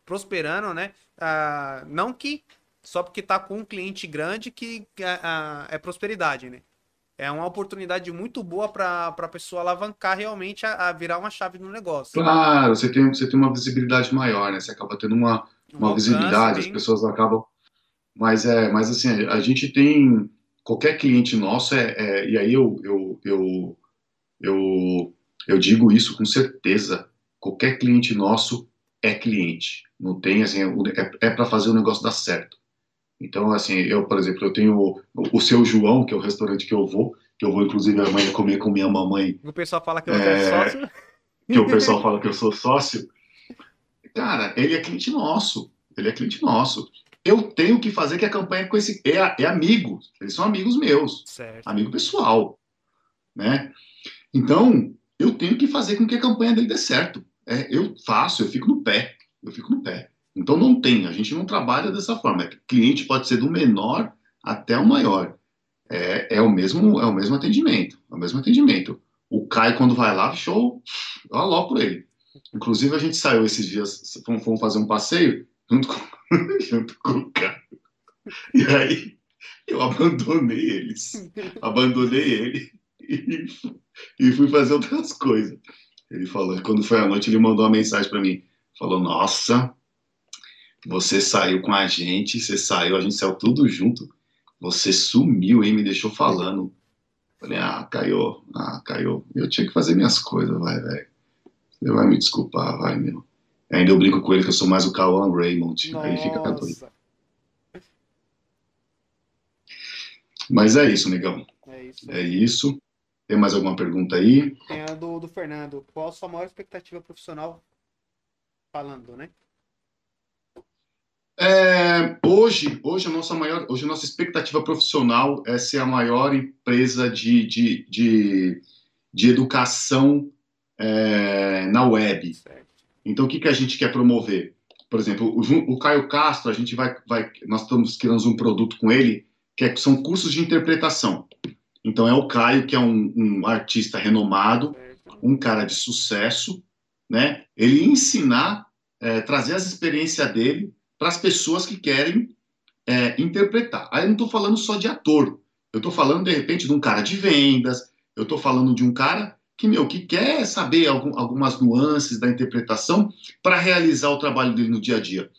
prosperando, né? Ah, não que só porque tá com um cliente grande que ah, ah, é prosperidade, né? É uma oportunidade muito boa para a pessoa alavancar realmente a, a virar uma chave no negócio. claro, você tem, você tem uma visibilidade maior, né? Você acaba tendo uma, Um uma visibilidade, as pessoas acabam. Mas é, mas assim, a gente tem qualquer cliente nosso é, é- e aí eu, eu, eu, eu, eu digo isso com certeza. Qualquer cliente nosso é cliente. Não tem assim, é, é para fazer o negócio dar certo. Então, assim, eu, por exemplo, eu tenho o, o seu João, que é o restaurante que eu vou, que eu vou inclusive amanhã comer com minha mamãe O pessoal fala que eu É. sou sócio. que o pessoal fala que eu sou sócio. Cara, ele é cliente nosso. Ele é cliente nosso. Eu tenho que fazer que a campanha com esse é, é amigo. Eles são amigos meus, Certo. amigo pessoal, né? Então eu tenho que fazer com que a campanha dele dê certo. É, eu faço, eu fico no pé, eu fico no pé. Então não tem, a gente não trabalha dessa forma. É, cliente pode ser do menor até o maior. É, é o mesmo, é o mesmo atendimento, é o mesmo atendimento. O Caio quando vai lá, show, eu aloco ele. Inclusive, a gente saiu esses dias, fomos, fazer um passeio junto com, junto com o Caio. E aí, eu abandonei eles. Abandonei ele e, e fui fazer outras coisas. Ele falou, quando foi à noite, ele mandou uma mensagem para mim. Falou, nossa, você saiu com a gente, você saiu, a gente saiu tudo junto. Você sumiu, hein? Me deixou falando. Falei, ah, caiu, ah, caiu. Eu tinha que fazer minhas coisas, vai, velho. Você vai me desculpar, vai, meu. Ainda eu brinco com ele que eu sou mais o Cauan Raymond. Nossa. Aí fica doido. Mas é isso, negão. É isso. É isso. Tem mais alguma pergunta aí? Tem a do, do Fernando. Qual a sua maior expectativa profissional falando, né? É, hoje, hoje a nossa maior, hoje a nossa expectativa profissional é ser a maior empresa de, de, de, de educação é, na web. Certo. Então, o que, que a gente quer promover? Por exemplo, o, o Caio Castro, a gente vai, vai, nós estamos criando um produto com ele que é, são cursos de interpretação. Então, é o Caio que é um, um artista renomado, um cara de sucesso, né? Ele ensinar, é, trazer as experiências dele para as pessoas que querem é, interpretar. Aí eu não estou falando só de ator, eu estou falando de repente de um cara de vendas, eu estou falando de um cara que meu que quer saber algum, algumas nuances da interpretação para realizar o trabalho dele no dia a dia.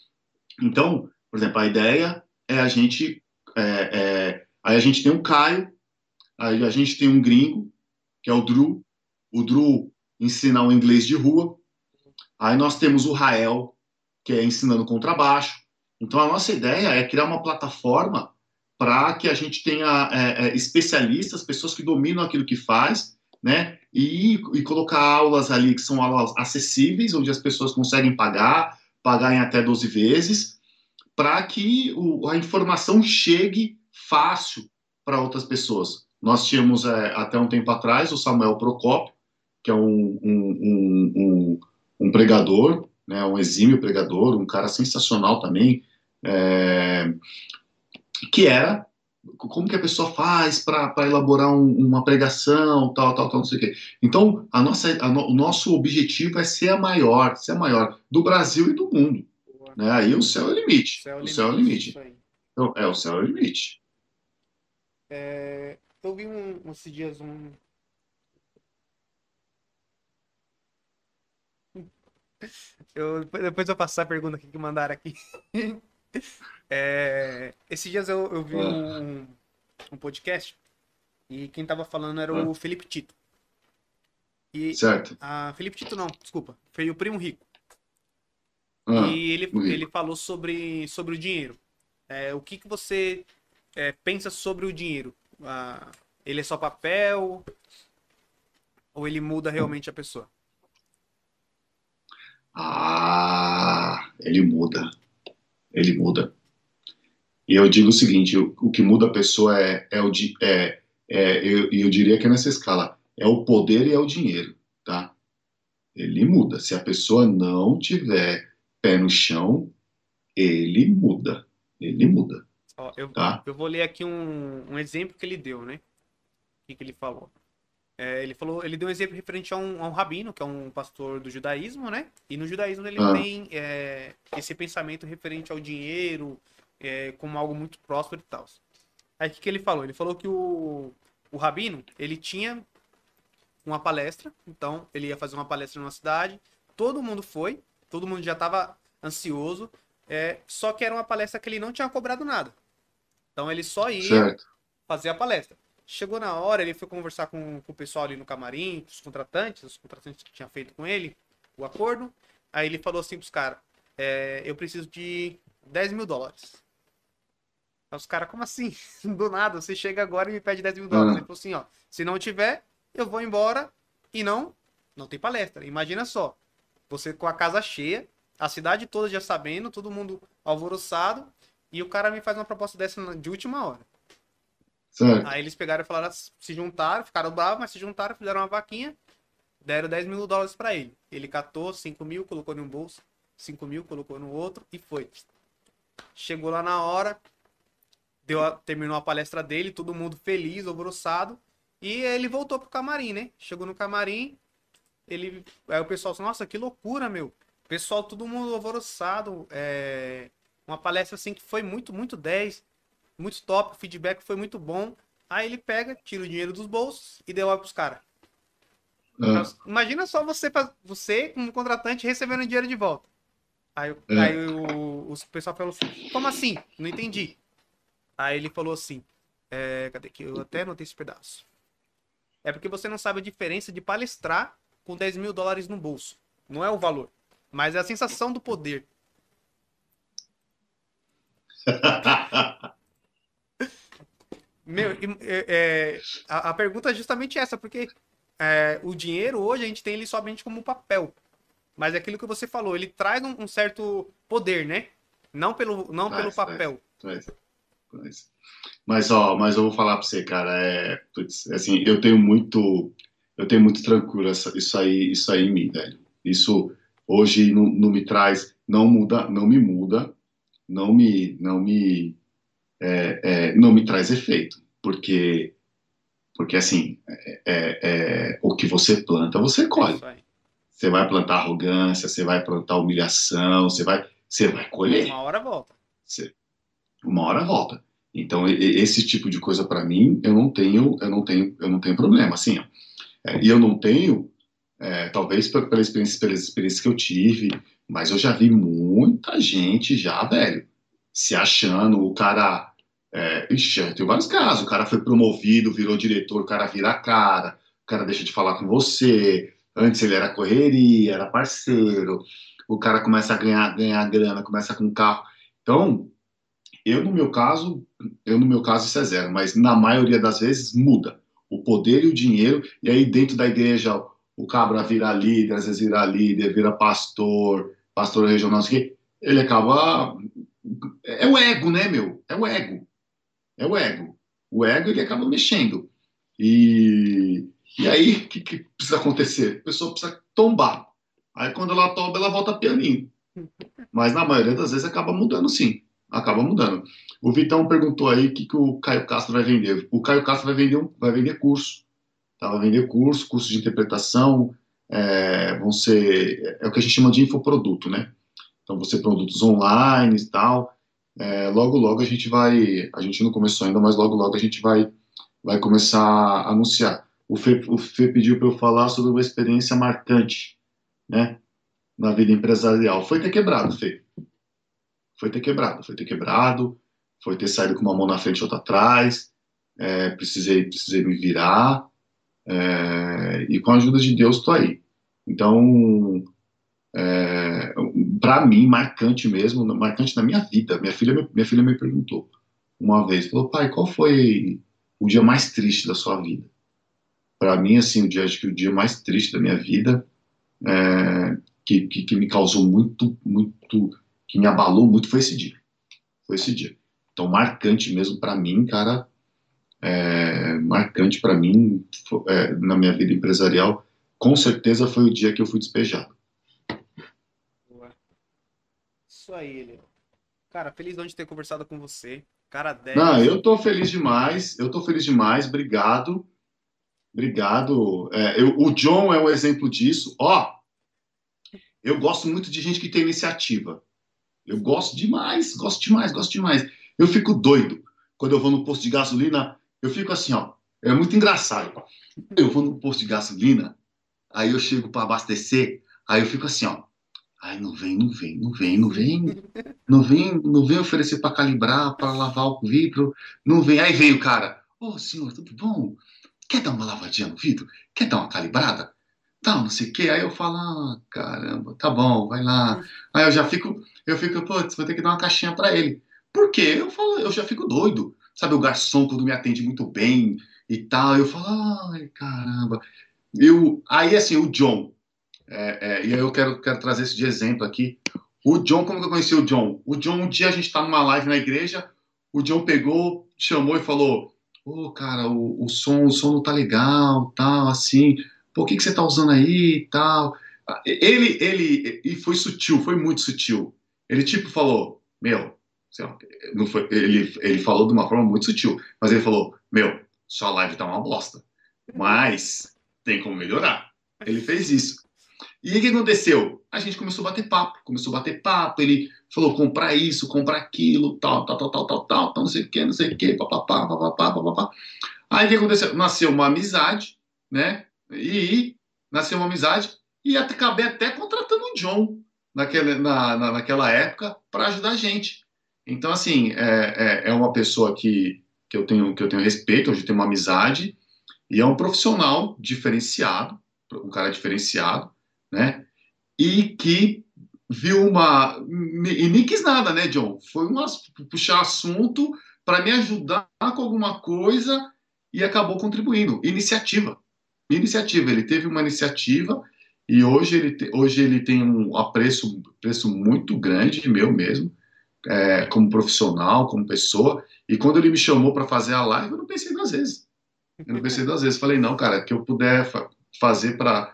Então, por exemplo, a ideia é a gente é, é, aí a gente tem o Caio, aí a gente tem um gringo que é o Drew, o Drew ensina o inglês de rua, aí nós temos o Rael que é ensinando contrabaixo. Então, a nossa ideia é criar uma plataforma para que a gente tenha é, é, especialistas, pessoas que dominam aquilo que faz, né? E, e, colocar aulas ali que são aulas acessíveis, onde as pessoas conseguem pagar, pagar em até 12 vezes, para que o, a informação chegue fácil para outras pessoas. Nós tínhamos é, até um tempo atrás o Samuel Procopio, que é um, um, um, um pregador né, um exímio pregador, um cara sensacional também, é, que era como que a pessoa faz para elaborar um, uma pregação, tal, tal, tal, não sei o quê. Então, a nossa, a no, o nosso objetivo é ser a maior, ser a maior do Brasil e do mundo. Né? Aí o céu é o limite. Céu é o, limite, céu é o limite. Então, é, o céu é o limite. É, eu vi um, esses dias um, Eu, depois eu passo a pergunta que mandaram aqui. É, esses dias eu, eu vi um, um, podcast e quem tava falando era o ah. Felipe Tito. E certo. A Felipe Tito não, desculpa. Foi o Primo Rico. Ah, e ele, ele falou sobre, sobre o dinheiro. É, o que, que você é, pensa sobre o dinheiro? Ah, ele é só papel? Ou ele muda realmente a pessoa? Ah, ele muda. Ele muda. E eu digo o seguinte: o, o que muda a pessoa é, é o é, é eu, eu diria que é nessa escala é o poder e é o dinheiro, tá? Ele muda. Se a pessoa não tiver pé no chão, ele muda. Ele muda. Ó, eu, tá? eu vou ler aqui um, um exemplo que ele deu, né? O que, que ele falou? É, ele falou, ele deu um exemplo referente a um, a um, rabino, que é um pastor do judaísmo, né? E no judaísmo ele ah. tem é, esse pensamento referente ao dinheiro é, como algo muito próspero e tal. Aí o que, que ele falou? Ele falou que o, o rabino, ele tinha uma palestra, então ele ia fazer uma palestra numa cidade, todo mundo foi, todo mundo já estava ansioso, é, só que era uma palestra que ele não tinha cobrado nada. Então ele só ia certo. fazer a palestra. Chegou na hora, ele foi conversar com, com o pessoal ali no camarim, os contratantes, os contratantes que tinha feito com ele o acordo. Aí ele falou assim pros caras: é, Eu preciso de 10 mil dólares. Aí os caras, como assim? Do nada, você chega agora e me pede 10 mil dólares. Uhum. Ele falou assim: ó, se não tiver, eu vou embora e não, não tem palestra. Imagina só, você com a casa cheia, a cidade toda já sabendo, todo mundo alvoroçado, e o cara me faz uma proposta dessa de última hora. Certo. Aí eles pegaram e falaram, se juntaram, ficaram bravos, mas se juntaram, fizeram uma vaquinha, deram 10 mil dólares para ele. Ele catou 5 mil, colocou em um bolso, 5 mil, colocou no outro e foi. Chegou lá na hora, deu a, terminou a palestra dele, todo mundo feliz, alvoroçado, e ele voltou pro camarim, né? Chegou no camarim, ele, aí o pessoal disse, nossa, que loucura, meu. Pessoal, todo mundo alvoroçado, é, uma palestra assim que foi muito, muito 10 muito top, o feedback foi muito bom. Aí ele pega, tira o dinheiro dos bolsos e devolve pros caras. Ah. Imagina só você, você, como contratante, recebendo dinheiro de volta. Aí, é. aí o, o pessoal falou assim, como assim? Não entendi. Aí ele falou assim, é, cadê que eu até anotei esse pedaço. É porque você não sabe a diferença de palestrar com 10 mil dólares no bolso. Não é o valor, mas é a sensação do poder. Meu, é, é, a, a, pergunta é justamente essa, porque é, o dinheiro hoje a gente tem ele somente como papel. Mas é aquilo que você falou, ele traz um, um certo poder, né? Não pelo, não traz, pelo papel. Traz, traz, mas, ó, mas eu vou falar pra você, cara, é, assim, eu tenho muito, eu tenho muito tranquilo essa, isso aí, isso aí em mim, velho. Isso hoje não, não me traz, não muda, não me muda, não me, não me, é, é, não me traz efeito, porque, porque assim, é, é, é o que você planta, você colhe. Você vai plantar arrogância, você vai plantar humilhação, você vai, você vai colher. Uma hora volta. Você, uma hora volta. Então esse tipo de coisa para mim eu não tenho, eu não tenho, eu não tenho problema, assim. É, e eu não tenho, talvez pela experiência, pela experiência que eu tive, mas eu já vi muita gente já, velho, se achando, o cara. É, ixi, tem vários casos. O cara foi promovido, virou diretor, o cara vira a cara, o cara deixa de falar com você. Antes ele era correria, era parceiro. O cara começa a ganhar, ganhar grana, começa com carro. Então, eu no meu caso, eu no meu caso isso é zero, mas na maioria das vezes muda o poder e o dinheiro, e aí dentro da igreja o cabra vira líder, às vezes vira líder, vira pastor, pastor regional, assim, ele acaba é o ego, né, meu? É o ego. É o ego. O ego ele acaba mexendo. E, e aí, o que, que, precisa acontecer? A pessoa precisa tombar. Aí, quando ela tomba, ela volta pianinho. Mas, na maioria das vezes, acaba mudando, sim. Acaba mudando. O Vitão perguntou aí o que, que o Caio Castro vai vender. O Caio Castro vai vender, vai vender curso. Tá? Vai vender curso, curso de interpretação. É, vão ser. É o que a gente chama de infoproduto, né? Então, você produtos online e tal. É, logo, logo a gente vai. A gente não começou ainda, mas logo, logo a gente vai, vai começar a anunciar. O Fê, o Fê pediu para eu falar sobre uma experiência marcante, né? Na vida empresarial. Foi ter quebrado, Fê. Foi ter quebrado, foi ter quebrado, foi ter saído com uma mão na frente e outra atrás. É, precisei, precisei me virar. É, e com a ajuda de Deus, estou aí. Então, é, para mim, marcante mesmo, marcante na minha vida. Minha filha, minha filha me perguntou uma vez, falou, pai, qual foi o dia mais triste da sua vida? Para mim, assim, o dia, acho que o dia mais triste da minha vida, é, que, que, que, me causou muito, muito, que me abalou muito, foi esse dia. Foi esse dia. Então, marcante mesmo para mim, cara, é, marcante para mim é, na minha vida empresarial, com certeza foi o dia que eu fui despejado. Isso aí, Léo. Cara, feliz de ter conversado com você. Cara 10. Não, eu tô feliz demais. Eu tô feliz demais. Obrigado. Obrigado. É, eu, o John é um exemplo disso. Ó, eu gosto muito de gente que tem iniciativa. Eu gosto demais, gosto demais, gosto demais. Eu fico doido quando eu vou no posto de gasolina. Eu fico assim, ó. É muito engraçado. Eu vou no posto de gasolina, aí eu chego para abastecer, aí eu fico assim, ó. Ai, não vem, não vem, não vem, não vem, não vem, não vem oferecer para calibrar, para lavar o vidro, não vem. Aí vem o cara, ô oh, senhor, tudo bom? Quer dar uma lavadinha no vidro? Quer dar uma calibrada? Tá, não sei o quê. Aí eu falo, ah, caramba, tá bom, vai lá. Aí eu já fico, eu fico, putz, vou ter que dar uma caixinha para ele. Por quê? Eu falo, eu já fico doido. Sabe, o garçom quando me atende muito bem e tal, eu falo, ai, caramba. Eu, aí assim, o John, é, é, e aí eu quero, quero trazer esse de exemplo aqui. O John, como que eu conheci o John? O John, um dia a gente está numa live na igreja, o John pegou, chamou e falou: Ô, oh, cara, o, o, som, o som não tá legal, tal, assim, por que, que você tá usando aí tal? Ele, ele, e foi sutil, foi muito sutil. Ele tipo falou: Meu, não foi, ele, ele falou de uma forma muito sutil, mas ele falou: Meu, sua live tá uma bosta, mas tem como melhorar. Ele fez isso. E o que aconteceu? A gente começou a bater papo, começou a bater papo, ele falou comprar isso, comprar aquilo, tal, tal, tal, tal, tal, tal, não sei o que, não sei o que, papapá, papapá, papapá. Aí o que aconteceu? Nasceu uma amizade, né? E nasceu uma amizade e acabei até contratando o John naquele, na, na, naquela época para ajudar a gente. Então, assim, é, é, é, uma pessoa que, que, eu tenho, que eu tenho respeito, hoje tenho uma amizade, e é um profissional diferenciado, um cara diferenciado, né? E que viu uma. E nem quis nada, né, John? Foi uma, puxar assunto para me ajudar com alguma coisa e acabou contribuindo. Iniciativa. Iniciativa. Ele teve uma iniciativa e hoje ele, te, hoje ele tem um apreço, preço muito grande, meu mesmo, é, como profissional, como pessoa. E quando ele me chamou para fazer a live, eu não pensei duas vezes. Eu não pensei duas vezes. Falei, não, cara, que eu puder fa fazer para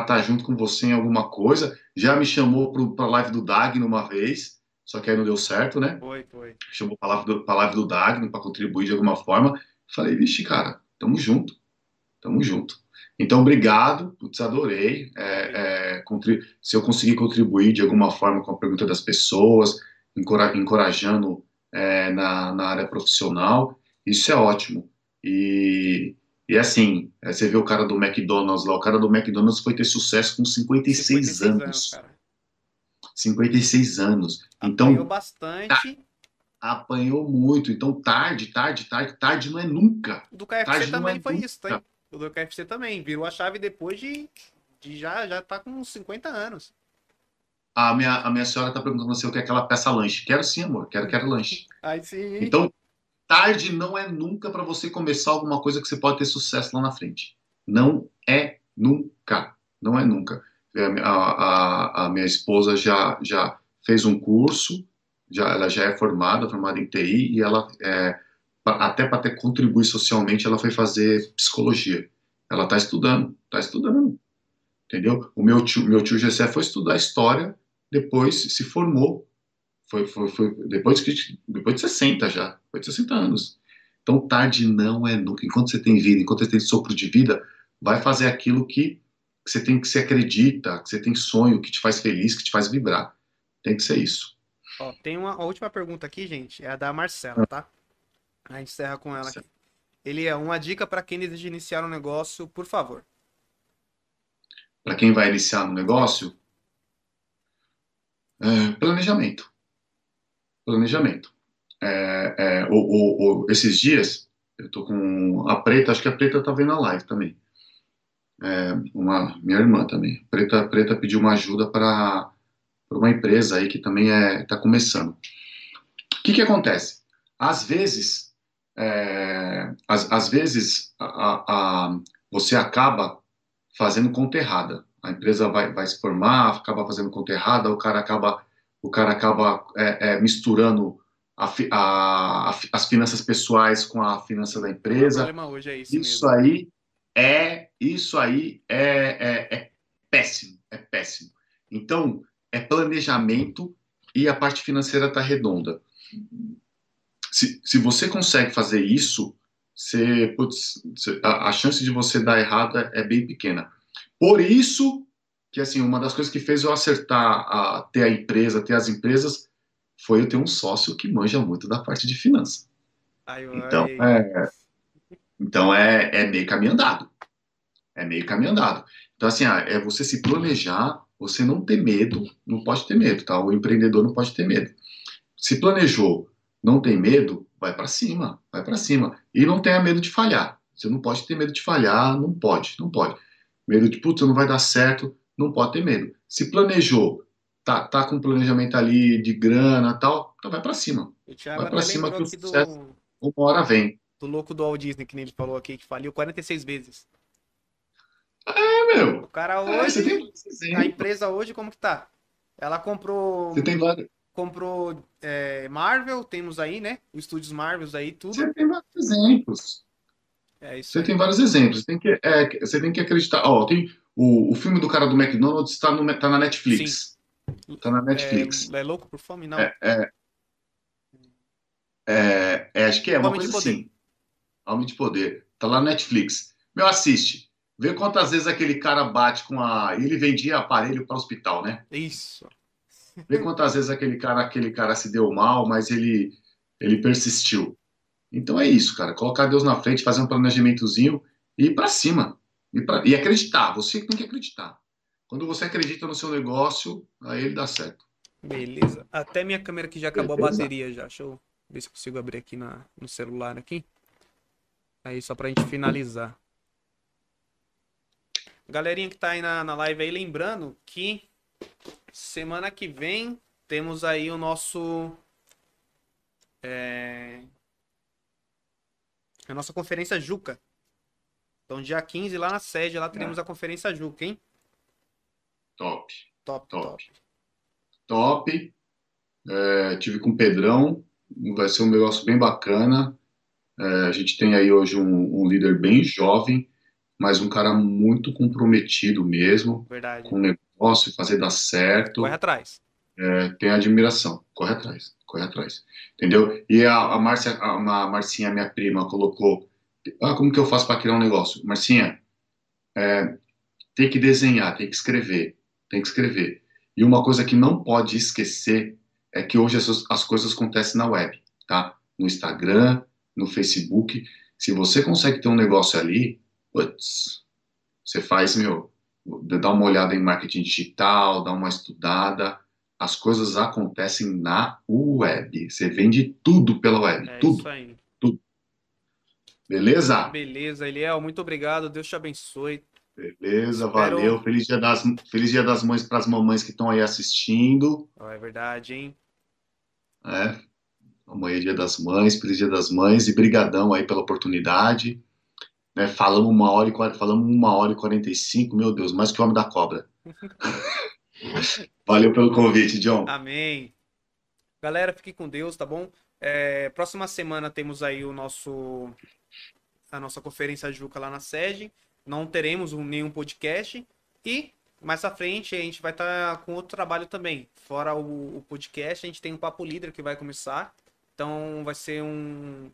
estar tá junto com você em alguma coisa. Já me chamou para a live do Dagno uma vez, só que aí não deu certo, né? Foi, foi. Chamou para a live do, live do Dagno para contribuir de alguma forma. Falei, vixe, cara, tamo junto. Tamo junto. Então, obrigado, putz, adorei. É, é, se eu conseguir contribuir de alguma forma com a pergunta das pessoas, encorajando é, na, na área profissional, isso é ótimo. E, e assim, é, você vê o cara do McDonald's lá, o cara do McDonald's foi ter sucesso com 56, 56 anos. anos cara. 56 anos. Então, apanhou bastante. apanhou muito. Então, tarde, tarde, tarde, tarde não é nunca. Do KFC tarde também é foi nunca. isso, tá? O do KFC também. Virou a chave depois de, de já, já tá com uns 50 anos. A minha, a minha senhora tá perguntando se eu quero aquela peça lanche. Quero sim, amor. Quero, quero lanche. Ai, sim. Então, tarde não é nunca para você começar alguma coisa que você pode ter sucesso lá na frente. Não é nunca. Não é nunca. É, a, a, a minha esposa já, já fez um curso, já, ela já é formada, formada em TI, e ela, é, até para ter contribuir socialmente, ela foi fazer psicologia. Ela está estudando, está estudando. Entendeu? O meu tio, meu tio Gessé foi estudar história, depois se formou foi, foi, foi depois, que, depois de 60 já, depois de 60 anos. Então, tarde não é nunca. Enquanto você tem vida, enquanto você tem sopro de vida, vai fazer aquilo que, que você tem que se acredita, que você tem sonho, que te faz feliz, que te faz vibrar. Tem que ser isso. Ó, tem uma a última pergunta aqui, gente, é a da Marcela, tá? A gente encerra com ela aqui. Ele é uma dica para quem deseja iniciar um negócio, por favor. Para quem vai iniciar um negócio, é, planejamento planejamento. É, é, esses dias, eu tô com a Preta, acho que a Preta tá vendo a live também. É, uma, minha irmã também. Preta, Preta pediu uma ajuda para uma empresa aí que também é, tá começando. O que que acontece? Às vezes, é, às, às vezes, a, a, você acaba fazendo conta errada. A empresa vai, vai se formar, acaba fazendo conta errada, o cara acaba o cara acaba é, é, misturando a, a, a, as finanças pessoais com a finança da empresa. hoje é isso, isso aí é isso aí é, é, é péssimo, é péssimo. Então é planejamento e a parte financeira está redonda. Se, se você consegue fazer isso, você, putz, a, a chance de você dar errado é, é bem pequena. Por isso que assim, uma das coisas que fez eu acertar a ter a empresa, ter as empresas, foi eu ter um sócio que manja muito da parte de finanças. Então, é, então é, é meio caminho andado. É meio caminho andado. Então, assim, ah, é você se planejar, você não ter medo, não pode ter medo, tá? O empreendedor não pode ter medo. Se planejou, não tem medo, vai para cima, vai para cima. E não tenha medo de falhar. Você não pode ter medo de falhar, não pode, não pode. Medo de, putz, não vai dar certo não pode ter medo. Se planejou, tá, tá com planejamento ali de grana tal, então vai para cima. Vai para cima que o sucesso do... uma hora vem. Do louco do Walt Disney, que nem ele falou aqui, que faliu 46 vezes. É, meu. O cara é, hoje, é, a empresa hoje, como que tá? Ela comprou... Você tem vários... Comprou é, Marvel, temos aí, né? Os estúdios Marvels aí, tudo. Você tem vários exemplos. É você aí. tem vários exemplos. Tem que, é, você tem que acreditar. Ó, tem o, o filme do cara do McDonald's está tá na Netflix. Sim. Tá na Netflix. É, é louco por fome, não? É, é, é, é acho que é uma Homem coisa assim. Homem de Poder. Tá lá na Netflix. Meu, assiste. Vê quantas vezes aquele cara bate com a. Ele vendia aparelho para hospital, né? Isso. Vê quantas vezes aquele cara, aquele cara se deu mal, mas ele, ele persistiu. Então é isso, cara. Colocar Deus na frente, fazer um planejamentozinho e ir para cima. E, pra, e acreditar, você tem que acreditar. Quando você acredita no seu negócio, aí ele dá certo. Beleza. Até minha câmera aqui já acabou Beleza. a bateria já. Deixa eu ver se consigo abrir aqui na, no celular aqui. Aí só pra gente finalizar. Galerinha que tá aí na, na live aí, lembrando que semana que vem temos aí o nosso. É, a nossa conferência Juca. Então, dia 15, lá na sede, lá teremos é. a conferência Juca, hein? Top. Top, top. Top. top. É, tive com o Pedrão. Vai ser um negócio bem bacana. É, a gente tem aí hoje um, um, líder bem jovem, mas um cara muito comprometido mesmo. Verdade. Com o negócio, fazer dar certo. Corre atrás. É, tem admiração. Corre atrás. Corre atrás. Entendeu? E a, a, Marcia, a, a Marcinha, minha prima, colocou ah, como que eu faço para criar um negócio? Marcinha, é, tem que desenhar, tem que escrever, tem que escrever. E uma coisa que não pode esquecer é que hoje as, as coisas acontecem na web, tá? No Instagram, no Facebook. Se você consegue ter um negócio ali, putz, você faz, meu, dá uma olhada em marketing digital, dá uma estudada. As coisas acontecem na web. Você vende tudo pela web, é tudo. Isso aí. Beleza? Beleza, Eliel, muito obrigado. Deus te abençoe. Beleza, Espero... valeu. Feliz dia das, Feliz dia das Mães para as mamães que estão aí assistindo. É verdade, hein? É. Amanhã é dia das mães, feliz dia das mães e brigadão aí pela oportunidade. Né, falamos uma hora e falamos uma hora e quarenta e cinco, meu Deus, mais que o homem da cobra. Valeu pelo convite, John. Amém. Galera, fique com Deus, tá bom? É, próxima semana temos aí o nosso a nossa conferência Juca lá na sede. Não teremos nenhum podcast. E mais à frente a gente vai estar tá com outro trabalho também. Fora o, o, podcast, a gente tem um Papo Líder que vai começar. Então vai ser um,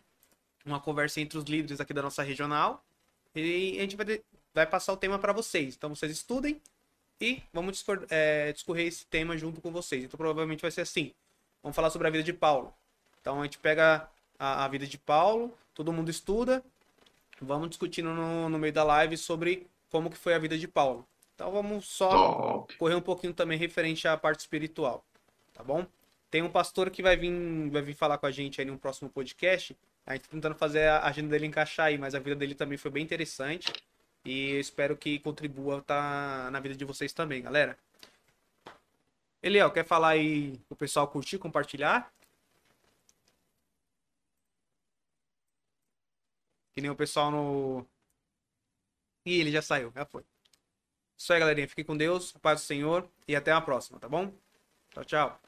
uma conversa entre os líderes aqui da nossa regional. E a gente vai, vai passar o tema para vocês. Então vocês estudem e vamos é, discorrer esse tema junto com vocês. Então provavelmente vai ser assim. Vamos falar sobre a vida de Paulo. Então a gente pega a, a vida de Paulo, todo mundo estuda, vamos discutindo no, no meio da live sobre como que foi a vida de Paulo. Então vamos só Top. correr um pouquinho também referente à parte espiritual, tá bom? Tem um pastor que vai vir, vai vir falar com a gente aí no próximo podcast. A gente tá tentando fazer a agenda dele encaixar aí, mas a vida dele também foi bem interessante. E eu espero que contribua tá, na vida de vocês também, galera. Eliel, quer falar aí o pessoal curtir, compartilhar? Que nem o pessoal no. Ih, ele já saiu, já foi. Isso aí, galerinha. Fique com Deus, paz do Senhor e até a próxima, tá bom? Tchau, tchau.